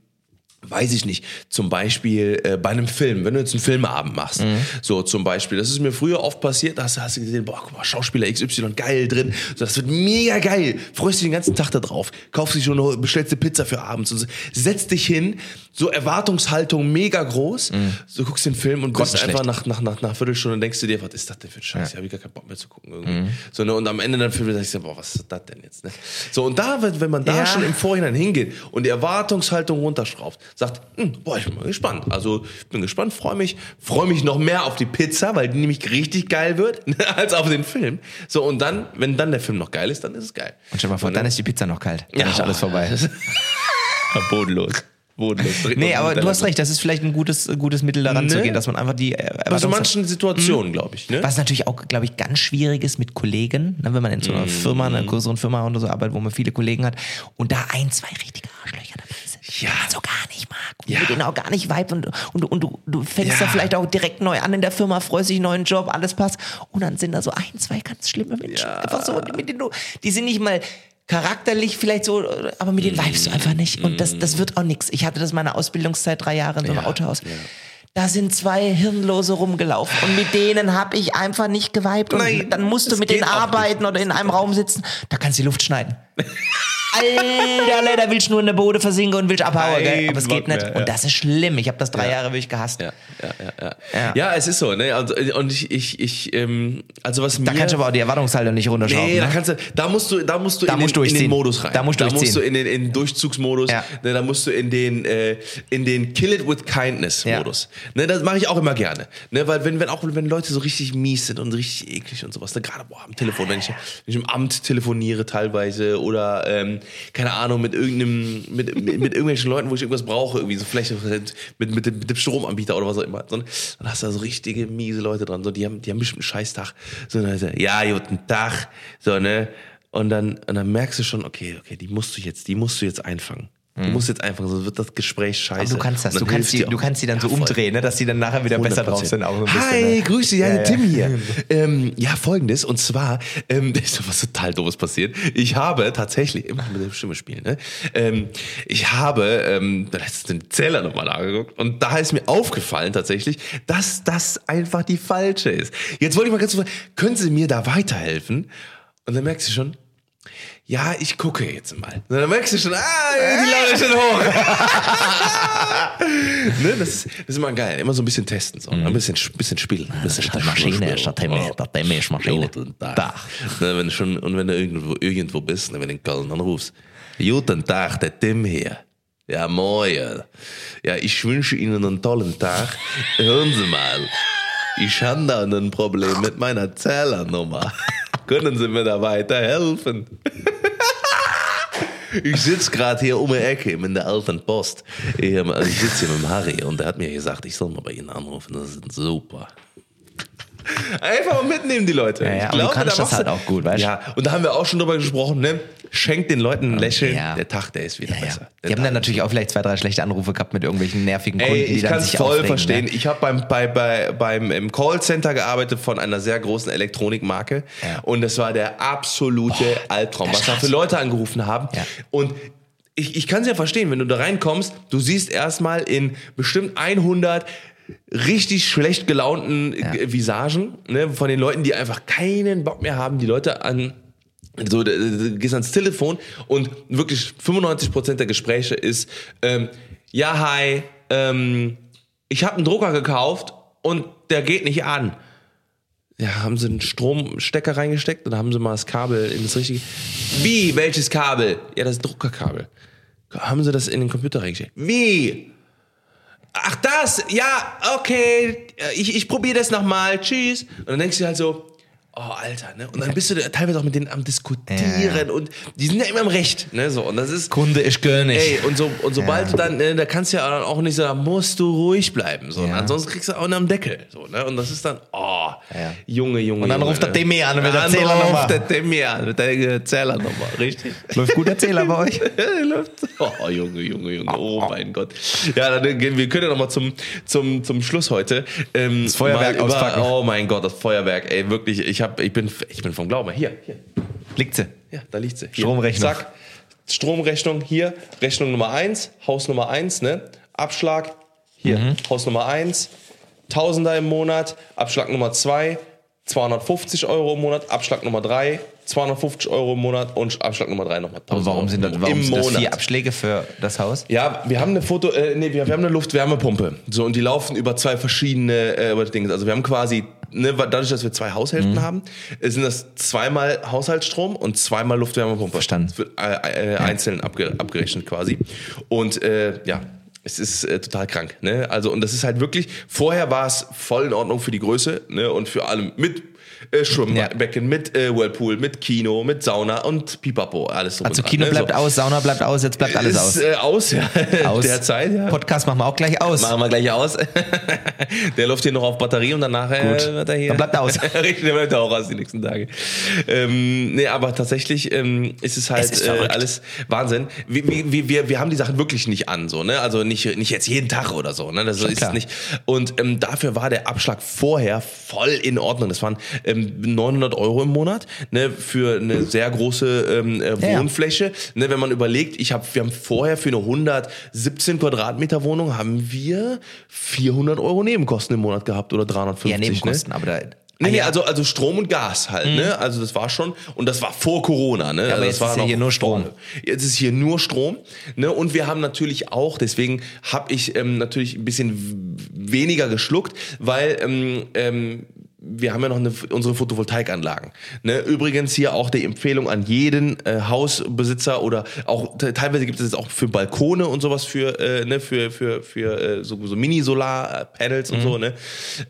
weiß ich nicht, zum Beispiel äh, bei einem Film, wenn du jetzt einen Filmabend machst, Mhm. so zum Beispiel, das ist mir früher oft passiert, da hast, hast du gesehen, boah, guck mal, Schauspieler XY, geil drin, so, das wird mega geil, freust dich den ganzen Tag da drauf, kaufst dich schon, bestellst dir Pizza für abends und so, setzt dich hin, so Erwartungshaltung mega groß, so guckst den Film und bist Grottenschlecht. einfach nach, nach, nach, nach einer Viertelstunde denkst du dir, was ist das denn für ein Scheiß, ja. ich gar keinen Bock mehr zu gucken irgendwie. So, ne, und am Ende dann Film sagst du, boah, was ist das denn jetzt, ne? So, und da, wenn wenn man da Ja. schon im Vorhinein hingeht und die Erwartungshaltung runterschraubt, sagt, hm, boah, ich bin mal gespannt. Also ich bin gespannt, freue mich, freue mich noch mehr auf die Pizza, weil die nämlich richtig geil wird, als auf den Film. So, und dann, wenn dann der Film noch geil ist, dann ist es geil. Und stell mal vor, ne? dann ist die Pizza noch kalt. Dann ist alles vorbei. Bodenlos. Bodenlos. Nee, aber du hast recht, das ist vielleicht ein gutes, gutes Mittel daran Ne? zu gehen, dass man einfach die äh, Bei so Erwartungs- manchen Situationen, glaube ich. Ne? Was natürlich auch, glaube ich, ganz schwierig ist mit Kollegen, ne, wenn man in so einer Firma, Mhm. einer größeren Firma oder so arbeitet, wo man viele Kollegen hat und da ein, zwei richtige Arschlöcher dabei Ja. so gar nicht mag und Ja. mit denen auch gar nicht vibe und, und, und du, du fängst Ja. da vielleicht auch direkt neu an in der Firma, freust dich, neuen Job, alles passt und dann sind da so ein, zwei ganz schlimme Menschen, Ja. einfach so, mit denen du, die sind nicht mal charakterlich vielleicht so, aber mit denen vibest du einfach nicht und das, das wird auch nix. Ich hatte das in meiner Ausbildungszeit drei Jahre in so einem Autohaus. ja. Da sind zwei Hirnlose rumgelaufen und mit denen habe ich einfach nicht geweibt und Nein, dann musst du mit denen arbeiten oder in einem Raum sitzen. Da kannst du die Luft schneiden. Alter, da willst du nur in der Bode versinken und willst abhauen, gell? Aber es geht nicht. mehr. Und das ist schlimm. Ich habe das drei Jahre wirklich gehasst. Ja, ja, ja, ja. Es ist so, ne? Also, und ich, ich, ich, ähm, also was mir. Da kannst du aber auch die Erwartungshaltung nicht runterschrauben. Nee, da ne? kannst du, da musst du, da musst du, Da in, musst den, in den. Modus rein. Da musst du da musst du in den, in Durchzugsmodus. Ja. Ne, da musst du in den, äh, in den Kill it with kindness. Modus. Ne, das mache ich auch immer gerne. Ne, weil wenn, wenn auch wenn Leute so richtig mies sind und richtig eklig und sowas, ne, gerade boah, am Telefon, wenn ich, wenn ich im Amt telefoniere teilweise oder ähm, keine Ahnung mit irgendeinem, mit, mit, mit irgendwelchen Leuten, wo ich irgendwas brauche, irgendwie so vielleicht mit, mit, dem, mit dem Stromanbieter oder was auch immer. So, dann hast du da so richtige miese Leute dran. So, die haben, die haben bestimmt einen Scheißtag. So, dann heißt er, ja, guten Tag. So, ne? Und dann, und dann merkst du schon, okay, okay, die musst du jetzt, die musst du jetzt einfangen. Du musst jetzt einfangen, sonst wird das Gespräch scheiße. Mhm. Aber du kannst das. Du dann kannst, die, du kannst die dann so Ja, voll. umdrehen, ne? dass die dann nachher wieder besser drauf 100%. sind. Auch so ein bisschen, Hi, ne? grüße, ja, Ja. Tim hier. ähm, ja, folgendes, und zwar, ähm, ist was total doofes passiert. Ich habe tatsächlich, immer mit der Stimme spielen, ne? Ähm, ich habe ähm, letztens den Zähler nochmal angeguckt und da ist mir aufgefallen tatsächlich, dass das einfach die falsche ist. Jetzt wollte ich mal ganz kurz, können Sie mir da weiterhelfen? Und dann merkst du schon, ja, ich gucke jetzt mal. Und dann merkst du schon, ah, die Laune ist schon hoch. ne, das, ist, das ist immer geil. Immer so ein bisschen testen. So. Ein bisschen, bisschen spielen. Ein bisschen ist die Maschine, ist der Timmy ist Maschine. Guten Tag. Tag. Ne, wenn du schon, und wenn du irgendwo, irgendwo bist, ne, wenn du in Köln anrufst. Guten Tag, der Tim hier. Ja, moin. Ja, ich wünsche Ihnen einen tollen Tag. Hören Sie mal. Ich habe da ein Problem mit meiner Zählernummer. Können Sie mir da weiterhelfen? Ich sitze gerade hier um die Ecke in der alten Post. Ich, ähm, sitze hier mit dem Harry und der hat mir gesagt, ich soll mal bei Ihnen anrufen. Das ist super. Einfach mal mitnehmen, die Leute. Ja, ja, ich glaube, kannst da das halt auch gut, weißt du? Ja, und da haben wir auch schon drüber gesprochen, ne? Schenkt den Leuten ein Lächeln, Ja. der Tag, der ist wieder besser. Die haben dann natürlich auch vielleicht zwei, drei schlechte Anrufe gehabt mit irgendwelchen nervigen Kunden, Ey, die ich dann kann es sich voll aufregen, verstehen. Ne? Ich habe beim, bei, bei, beim im Callcenter gearbeitet von einer sehr großen Elektronikmarke und das war der absolute Albtraum, der was da für Leute angerufen haben. Und ich, ich kann es ja verstehen, wenn du da reinkommst, du siehst erstmal in bestimmt 100 richtig schlecht gelaunten Ja. äh, Visagen ne, von den Leuten, die einfach keinen Bock mehr haben, die Leute an so, du, du gehst ans Telefon und wirklich 95% der Gespräche ist, ähm, ja, hi, ähm, ich habe einen Drucker gekauft und der geht nicht an. Ja, haben sie einen Stromstecker reingesteckt oder haben sie mal das Kabel in das richtige. Wie? Welches Kabel? Ja, das Druckerkabel. Haben sie das in den Computer reingesteckt? Wie? Ach, das? Ja, okay. Ich, ich probiere das nochmal. Tschüss. Und dann denkst du halt so, oh, Alter, ne? Und dann bist du teilweise auch mit denen am Diskutieren und die sind ja immer im Recht, ne? So, und das ist. Kunde, ich gönn nicht. Ey, und, so, und sobald du dann, äh, da kannst du ja dann auch nicht so, da musst du ruhig bleiben. So, Ja. Ansonsten kriegst du auch einen am Deckel. So, ne? Und das ist dann, oh, Ja. Junge, Junge. Und dann Junge, ruft der ne? Demi an mit der Dann Zählernummer. ruft der Demi an mit der äh, Zählernummer, richtig. Läuft gut der Zähler bei euch? Läuft. Oh, Junge, Junge, Junge. Oh mein Gott. Ja, dann gehen wir können ja nochmal zum, zum, zum Schluss heute. Ähm, das Feuerwerk auspacken. Oh mein Gott, das Feuerwerk. Ey, wirklich, ich, hab, ich, bin, ich bin vom Glauben. Hier, hier. Liegt sie. Ja, da liegt sie. Hier. Stromrechnung. Zack. Stromrechnung hier. Rechnung Nummer 1, Haus Nummer 1, ne? Abschlag. Hier, Mhm. Haus Nummer 1. Tausender im Monat. Abschlag Nummer 2, 250 Euro im Monat. Abschlag Nummer 3, 250 Euro im Monat. Und Abschlag Nummer 3 nochmal 1000 Aber warum sind das, im warum sind das vier Abschläge für das Haus? Ja, wir haben eine Foto, äh, nee, wir, wir haben eine Luftwärmepumpe. So, und die laufen über zwei verschiedene äh, Dinge. Also wir haben quasi, ne, dadurch, dass wir zwei Haushälften Mhm. haben, äh, sind das zweimal Haushaltsstrom und zweimal Luftwärmepumpe. Verstanden. Das wird äh, äh, einzeln abge, abgerechnet quasi. Und äh, ja. Es ist äh, total krank, ne? Also und das ist halt wirklich. Vorher war es voll in Ordnung für die Größe, ne? Und für alle mit äh, Schwimmbecken, mit äh, Whirlpool, mit Kino, mit Sauna und Pipapo, alles drum Also dran, Kino ne? bleibt so. aus, Sauna bleibt aus, jetzt bleibt alles ist, aus. Äh, aus, ja. aus. Derzeit, ja. Podcast machen wir auch gleich aus. Machen wir gleich aus. der läuft hier noch auf Batterie und danach äh, Gut. wird er hier. Dann bleibt er aus. Richtig, der bleibt auch aus die nächsten Tage. Ähm, nee, aber tatsächlich ähm, ist es halt Es ist äh, alles Wahnsinn. Wir, wir, wir, wir haben die Sachen wirklich nicht an, so, ne? Also nicht, nicht jetzt jeden Tag oder so, ne? Das ist klar. nicht. Und ähm, dafür war der Abschlag vorher voll in Ordnung. Das waren ähm, 900 Euro im Monat, ne? Für eine sehr große ähm, äh, ja. Wohnfläche. Ne? Wenn man überlegt, ich hab, wir haben vorher für eine 117 Quadratmeter Wohnung haben wir 400 Euro Nebenkosten im Monat gehabt oder 350. ja, Nebenkosten, Ne? aber da. Nee, nee, ja. Mhm. also, also Strom und Gas halt, ne? Also das war schon, und das war vor Corona, ne? aber also jetzt das war ist ja hier nur Strom. Jetzt ist hier nur Strom, ne? Und wir haben natürlich auch, deswegen habe ich ähm, natürlich ein bisschen weniger geschluckt, weil ähm, ähm, wir haben ja noch eine, unsere Photovoltaikanlagen. Ne? Übrigens hier auch die Empfehlung an jeden äh, Hausbesitzer oder auch te- teilweise gibt es jetzt auch für Balkone und sowas für äh, ne für für für äh, so, so Mini Solar Panels und so ne.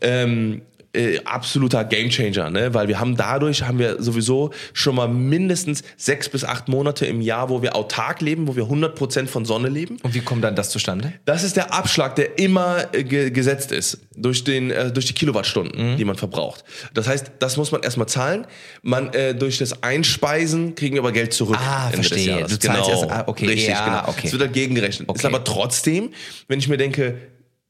Ähm, äh, absoluter Gamechanger, ne? Weil wir haben dadurch haben wir sowieso schon mal mindestens sechs bis acht Monate im Jahr, wo wir autark leben, wo wir 100% von Sonne leben. Und wie kommt dann das zustande? Das ist der Abschlag, der immer äh, ge gesetzt ist durch den äh, durch die Kilowattstunden, Mhm. die man verbraucht. Das heißt, das muss man erstmal zahlen. Man äh, durch das Einspeisen kriegen wir aber Geld zurück. Ah, Ende verstehe. Du zahlst genau. erst- ah, okay, Richtig, ja, genau. okay. Es wird halt gegengerechnet. Ist Okay. aber trotzdem, wenn ich mir denke,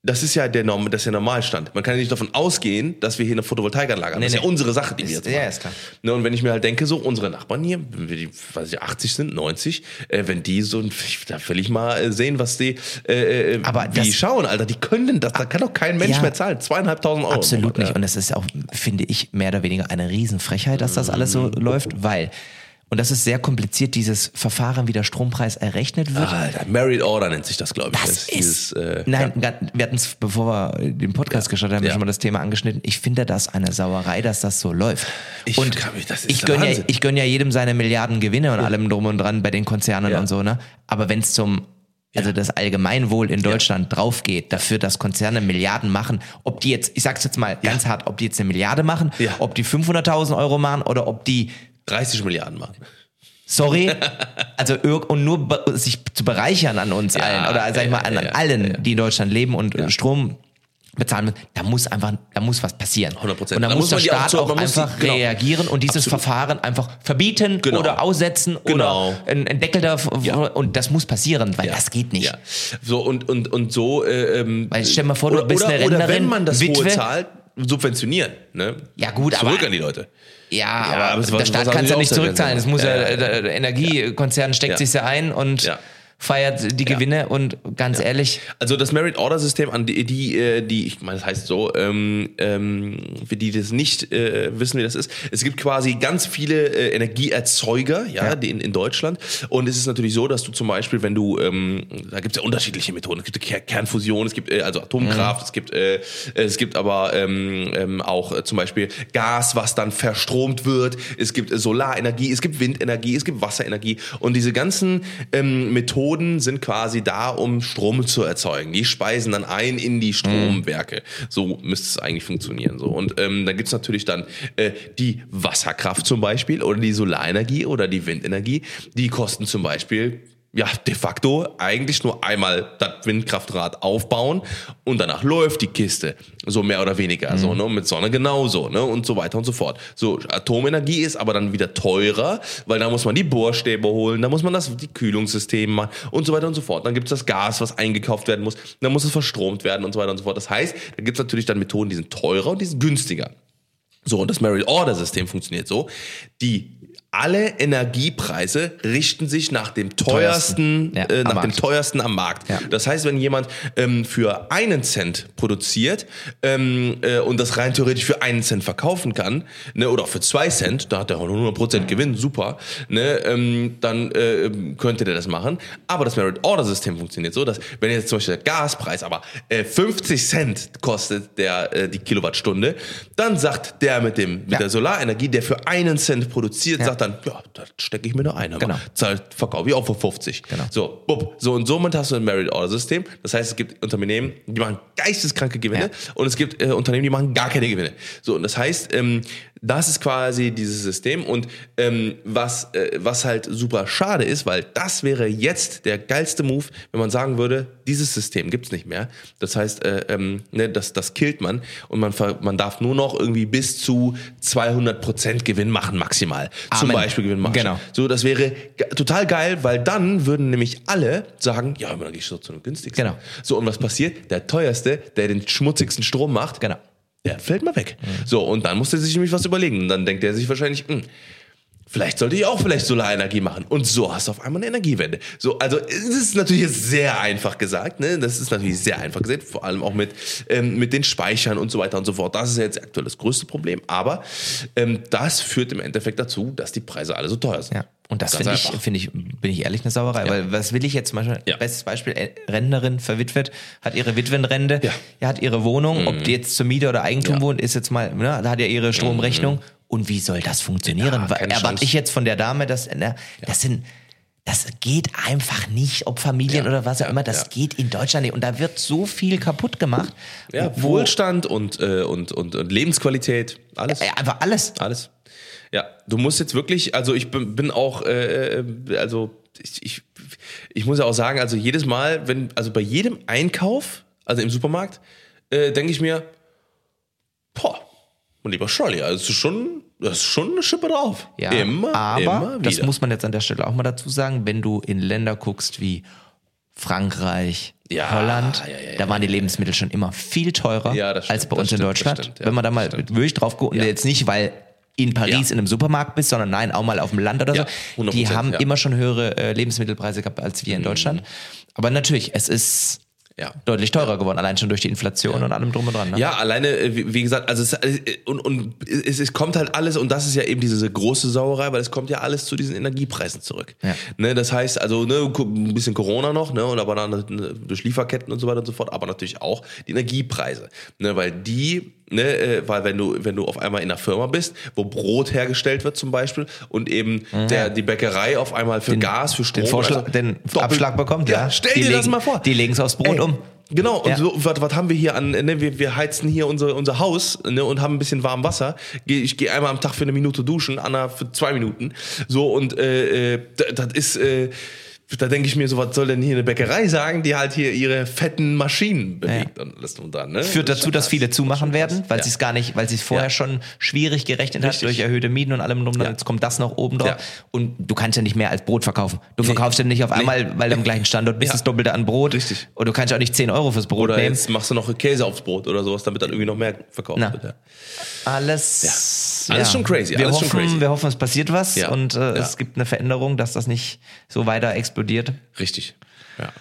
das ist ja der Norm, das ist der Normalstand. Man kann ja nicht davon ausgehen, dass wir hier eine Photovoltaikanlage haben. Nee, das ist nee. ja unsere Sache, die wir Ist- jetzt ja, machen. ist klar. Ne, und wenn ich mir halt denke, so unsere Nachbarn hier, wenn wir die, weiß ich, 80 sind, 90, äh, wenn die so, da will ich mal äh, sehen, was die, äh, äh, Aber wie das- schauen, Alter, die können das, da kann doch kein Mensch Ja. mehr zahlen. Zweieinhalbtausend Euro. Absolut nicht. ja. Und es ist auch, finde ich, mehr oder weniger eine Riesenfrechheit, dass das alles so Mhm. läuft, weil, und das ist sehr kompliziert, dieses Verfahren, wie der Strompreis errechnet wird. Alter, Merit Order nennt sich das, glaube ich. Das ist ist. dieses, äh, Nein, ga- wir hatten es, bevor wir den Podcast gestartet haben, Ja. schon mal das Thema angeschnitten. Ich finde das eine Sauerei, dass das so läuft. Ich und kann mich- das ist ich gönne ja, ich gönn ja jedem seine Milliarden Gewinne und allem drum und dran bei den Konzernen Ja. und so, ne? Aber wenn es zum also das Allgemeinwohl in Deutschland drauf geht, dafür, dass Konzerne Milliarden machen, ob die jetzt, ich sag's jetzt mal ganz hart, ob die jetzt eine Milliarde machen, Ja. ob die 500.000 Euro machen oder ob die 30 Milliarden machen. Sorry, also und nur sich zu bereichern an uns Ja, allen oder sag ich mal an, ja, an ja, allen, ja. die in Deutschland leben und Strom bezahlen müssen. Da muss einfach, da muss was passieren. 100%. Und da, Da muss muss der auch Staat auch, man muss die- einfach genau. reagieren und dieses Absolut. Verfahren einfach verbieten Genau. oder aussetzen Genau. oder einen Deckel da Ja. und das muss passieren, weil das geht nicht. Ja. So und und und so. Äh, ähm, Weil stell mal vor, du oder, bist oder, eine oder wenn Rentnerin, man das Witwe. hohe zahlt, subventionieren. Ne? Ja, gut, Zurück aber- an die Leute. Ja, aber aber der Staat kann es ja nicht zurückzahlen. Es muss ja, Energiekonzern steckt sich ja ein und Ja. Feiert die Gewinne und ganz ehrlich, Also das Merit Order System, an die, die, äh, die ich meine, das heißt so, ähm, ähm, für die das nicht äh, wissen, wie das ist. Es gibt quasi ganz viele äh, Energieerzeuger, ja, Ja. Die in, in Deutschland. Und es ist natürlich so, dass du zum Beispiel, wenn du, ähm, da gibt es ja unterschiedliche Methoden. Es gibt Ker Kernfusion, es gibt äh, also Atomkraft, es gibt, äh, es gibt aber ähm, ähm, auch äh, zum Beispiel Gas, was dann verstromt wird. Es gibt Solarenergie, es gibt Windenergie, es gibt Wasserenergie. Und diese ganzen ähm, Methoden sind quasi da, um Strom zu erzeugen. Die speisen dann ein in die Stromwerke. So müsste es eigentlich funktionieren. So. Und ähm, da gibt's natürlich dann äh, die Wasserkraft zum Beispiel oder die Solarenergie oder die Windenergie. Die kosten zum Beispiel ja, de facto eigentlich nur einmal das Windkraftrad aufbauen und danach läuft die Kiste. So mehr oder weniger. So, ne? Mit Sonne genauso, ne? Und so weiter und so fort. So, Atomenergie ist aber dann wieder teurer, weil da muss man die Bohrstäbe holen, da muss man das, die Kühlungssysteme machen und so weiter und so fort. Dann gibt's das Gas, was eingekauft werden muss, dann muss es verstromt werden und so weiter und so fort. Das heißt, da gibt's natürlich dann Methoden, die sind teurer und die sind günstiger. So, und das Merit Order System funktioniert so. Die alle Energiepreise richten sich nach dem teuersten, Teuersten. Ja, äh, am nach dem Markt. teuersten am Markt. Ja. Das heißt, wenn jemand ähm, für einen Cent produziert ähm, äh, und das rein theoretisch für einen Cent verkaufen kann, ne, oder für zwei Cent, da hat er 100% Gewinn, super, ne, ähm, dann äh, könnte der das machen. Aber das Merit Order System funktioniert so, dass wenn jetzt zum Beispiel der Gaspreis aber äh, 50 Cent kostet der äh, die Kilowattstunde, dann sagt der mit dem mit Ja. der Solarenergie, der für einen Cent produziert, sagt dann, ja, da stecke ich mir nur eine. Genau. Zahlt, verkaufe ich auch für 50. Genau. So, bupp. so und somit hast du ein Merit Order System. Das heißt, es gibt Unternehmen, die machen geisteskranke Gewinne Ja. und es gibt äh, Unternehmen, die machen gar keine Gewinne. So, und das heißt, ähm, das ist quasi dieses System und ähm, was, äh, was halt super schade ist, weil das wäre jetzt der geilste Move, wenn man sagen würde, dieses System gibt's nicht mehr. Das heißt, äh, ähm, ne, das, das killt man und man, man darf nur noch irgendwie bis zu 200% Gewinn machen maximal. Zum Amen. Beispiel Gewinnmarge. Genau. So, das wäre total geil, weil dann würden nämlich alle sagen, ja, dann gehe ich so zu dem günstigsten. Genau. So, und was passiert? Der teuerste, der den schmutzigsten Strom macht, genau. Der fällt mal weg. So, und dann muss er sich nämlich was überlegen. Und dann denkt er sich wahrscheinlich, hm, vielleicht sollte ich auch vielleicht Solarenergie machen. Und so hast du auf einmal eine Energiewende. So, also es ist natürlich jetzt sehr einfach gesagt, ne? Das ist natürlich sehr einfach gesagt, vor allem auch mit, ähm, mit den Speichern und so weiter und so fort. Das ist jetzt aktuell das größte Problem. Aber ähm, das führt im Endeffekt dazu, dass die Preise alle so teuer sind. Ja. Und das finde ich, finde ich, bin ich ehrlich, eine Sauerei. Weil was will ich jetzt zum Beispiel, Ja. bestes Beispiel, äh, Rentnerin verwitwet, hat ihre Witwenrente, Ja. ja. hat ihre Wohnung, ob die jetzt zur Miete oder Eigentum Ja. wohnt, ist jetzt mal, ne, da hat ja ihre Stromrechnung. Und wie soll das funktionieren? Ja, Erwarte ich jetzt von der Dame, dass, ne, das sind, das geht einfach nicht, ob Familien Ja, oder was auch ja, immer, das ja. geht in Deutschland nicht. Und da wird so viel kaputt gemacht. Ja, wo, Wohlstand und, äh, und, und, und Lebensqualität, alles. einfach alles. Alles. Ja, du musst jetzt wirklich, also ich bin, bin auch, äh, äh, also ich, ich, ich muss ja auch sagen, also jedes Mal, wenn, also bei jedem Einkauf, also im Supermarkt, äh, denke ich mir, boah, mein lieber Scholli, also schon, das ist schon eine Schippe drauf. Ja, immer, aber immer das muss man jetzt an der Stelle auch mal dazu sagen, wenn du in Länder guckst wie Frankreich, Ja, Holland, ja, ja, da waren die Lebensmittel schon immer viel teurer das als stimmt, bei uns in stimmt, Deutschland. stimmt, wenn man da mal stimmt. wirklich drauf guckt, und jetzt nicht, weil in Paris in einem Supermarkt bist, sondern nein, auch mal auf dem Land oder so. 100%, Die haben immer schon höhere äh, Lebensmittelpreise gehabt als wir in Deutschland. Aber natürlich, es ist Ja. deutlich teurer geworden, allein schon durch die Inflation und allem drum und dran. Ne? Ja, alleine, äh, wie wie gesagt, also es, äh, und, und es, es kommt halt alles, und das ist ja eben diese große Sauerei, weil es kommt ja alles zu diesen Energiepreisen zurück. Ja. Ne, das heißt, also ne, ein bisschen Corona noch, ne, und aber dann ne, durch Lieferketten und so weiter und so fort, aber natürlich auch die Energiepreise. Ne, weil die, ne, äh, weil wenn du, wenn du auf einmal in einer Firma bist, wo Brot hergestellt wird zum Beispiel und eben der, die Bäckerei auf einmal für Gas, für Strom, den, Vorschlag, also den doppelt- Abschlag bekommt, ja. Ja, stell die dir legen, das mal vor. Die legen es aufs Brot Ey, um. Genau, und Ja. so, was, was haben wir hier an, ne, wir, wir heizen hier unser, unser Haus ne, und haben ein bisschen warm Wasser. Geh, ich gehe einmal am Tag für eine Minute duschen, Anna für zwei Minuten. So, und äh, äh, das ist, äh, da denke ich mir so, was soll denn hier eine Bäckerei sagen, die halt hier ihre fetten Maschinen bewegt und alles und dran. Ne? Führt dazu, dass viele zumachen werden, weil Ja. sie es gar nicht, weil sie es vorher Ja. schon schwierig gerechnet hat Richtig. durch erhöhte Mieten und allem drum. Ja. Jetzt kommt das noch oben drauf. Ja. Und du kannst ja nicht mehr als Brot verkaufen. Du verkaufst ja nicht auf einmal, weil du am gleichen Standort bist, Ja. das Doppelte an Brot. Richtig. Und du kannst ja auch nicht 10 Euro fürs Brot Oder nehmen. jetzt machst du noch Käse aufs Brot oder sowas, damit dann irgendwie noch mehr verkauft Na. wird. Ja. Alles, Alles schon crazy, Wir alles schon hoffen, crazy. wir hoffen, es passiert was Ja. und äh, Ja. es gibt eine Veränderung, dass das nicht so weiter explodiert. Richtig. Ja.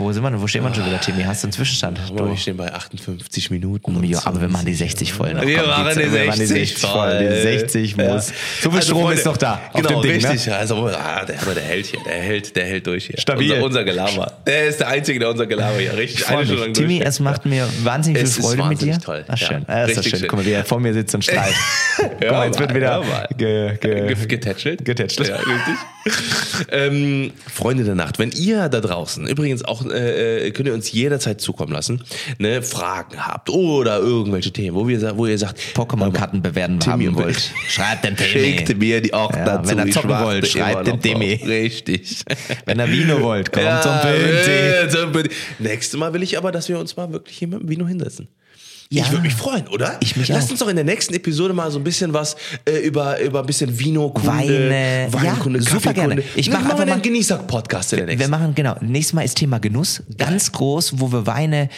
Wo sind wir denn? Wo stehen wir schon wieder, Timmy? Hast du einen Zwischenstand? Aber wir stehen bei 58 Minuten. und Ja, aber wir machen die 20. 60 voll. noch. Wir Komm, machen die wir machen 60 voll. Die 60 muss. Ja. So viel Also, Strom Freunde, ist doch da. Genau, Ding, richtig. Ne? Also, ah, der, aber der hält hier. Der hält, der hält durch hier. Stabil. Unser, unser Gelaber. Der ist der Einzige, der unser Gelaber hier richtig eine Stunde lang Timmy, es macht mir wahnsinnig Es viel ist Freude mit dir. wahnsinnig toll. Ach, schön. Ja, ist das richtig schön. schön. Guck mal, wie er vor mir sitzt und strahlt. Guck mal, jetzt wird wieder ge, ge, getätschelt. getätschelt. Ja, richtig. ähm, Freunde der Nacht, wenn ihr da draußen, übrigens auch, äh, äh, könnt ihr uns jederzeit zukommen lassen, ne, Fragen habt oder irgendwelche Themen, wo, wir, wo ihr sagt, Pokémon-Karten bewerten Timmy haben wollt. Schreibt dem Schickt Timmy. mir die auch Ja, dazu. wenn ihr zocken wollt, schreibt dem noch Timmy. Richtig. Wenn ihr Vino wollt, kommt äh, zum Pinti. Nächstes Mal will ich aber, dass wir uns mal wirklich hier mit dem Vino hinsetzen. Ja. Ich würde mich freuen, oder? Ich mich Lasst auch. uns doch in der nächsten Episode mal so ein bisschen was äh, über, über ein bisschen Vino-Kunde, Weine. Weinkunde, Ja, Kaffeekunde. gerne. Ich Dann mach wir einfach einen mal- Genießer-Podcast in der Wir nächsten. machen, genau, nächstes Mal ist Thema Genuss, ganz groß, wo wir Weine,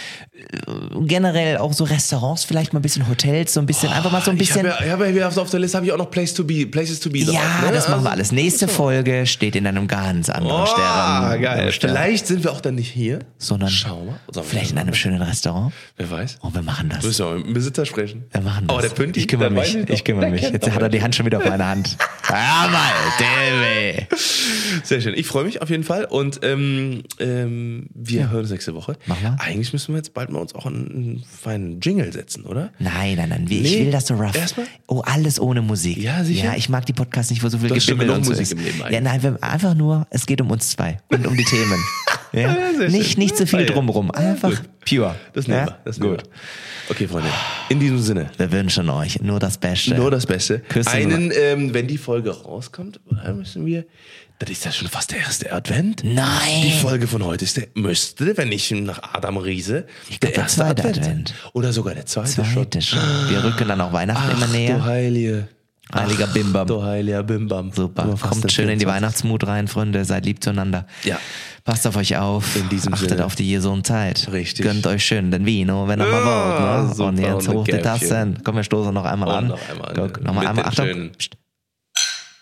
generell auch so Restaurants, vielleicht mal ein bisschen Hotels, so ein bisschen, einfach mal so ein Ich bisschen. habe ja, ich hab ja auf, der Liste habe ich auch noch Place to be, Places to be Ja, drauf. ne? das machen wir Also- alles. Nächste Folge steht in einem ganz anderen Oh, Stern. geil. Stern, Vielleicht sind wir auch dann nicht hier, sondern Schau mal. Wir vielleicht in einem schönen Restaurant. Wer weiß. Oh, wir machen das. Müssen wir mit dem Besitzer sprechen. Wir machen das. Aber der Pünti, ich kümmere der mich. ich. Ich kümmere mich. Jetzt hat er die Hand schon wieder auf meiner Hand. Ja, mal. Sehr schön. Ich freue mich auf jeden Fall und ähm, ähm, wir hören uns nächste Woche. Machen wir. Eigentlich müssen wir jetzt bald mal uns auch einen, einen feinen Jingle setzen, oder? Nein, nein, nein. Ich Nee, will das so rough. erstmal? Oh, alles ohne Musik. Ja, sicher? Ja, ich mag die Podcasts nicht, wo so viel schon Gebimmel und so Musik ist. im Leben Ja, nein, wir, einfach nur, es geht um uns zwei und um die Themen. Ja? sehr nicht, nicht zu viel Ah, ja. drumrum. Einfach gut. pure. Das nehmen ja? wir. Das nehmen Gut. wir. Okay, Freunde. In diesem Sinne. Wir wünschen euch nur das Beste. Nur das Beste. Küsse Einen, ähm, wenn die Folge rauskommt, dann müssen wir. Das ist ja schon fast der erste Advent. Nein. Die Folge von heute ist der, müsste, wenn nicht nach Adam Riese, glaub, der der erste zweite Advent. Advent. Oder sogar der zweite, schon. Zweite schon. Wir rücken dann auch Weihnachten Ach, immer du näher. Heilige. Heiliger Bimbam. Du Heiliger Bimbam. Super. Kommt schön in die 24. Weihnachtsmut rein, Freunde. Seid lieb zueinander. Ja. Passt auf euch auf. In diesem Achtet Sinne. auf die Gesundheit. Richtig. Gönnt euch schön den Vino, wenn ihr mal Ja, wollt. Ne? Und jetzt Und hoch die Tassen. Komm, wir stoßen noch einmal Und an. noch einmal. Guck, noch mal einmal. Achtung. Psst.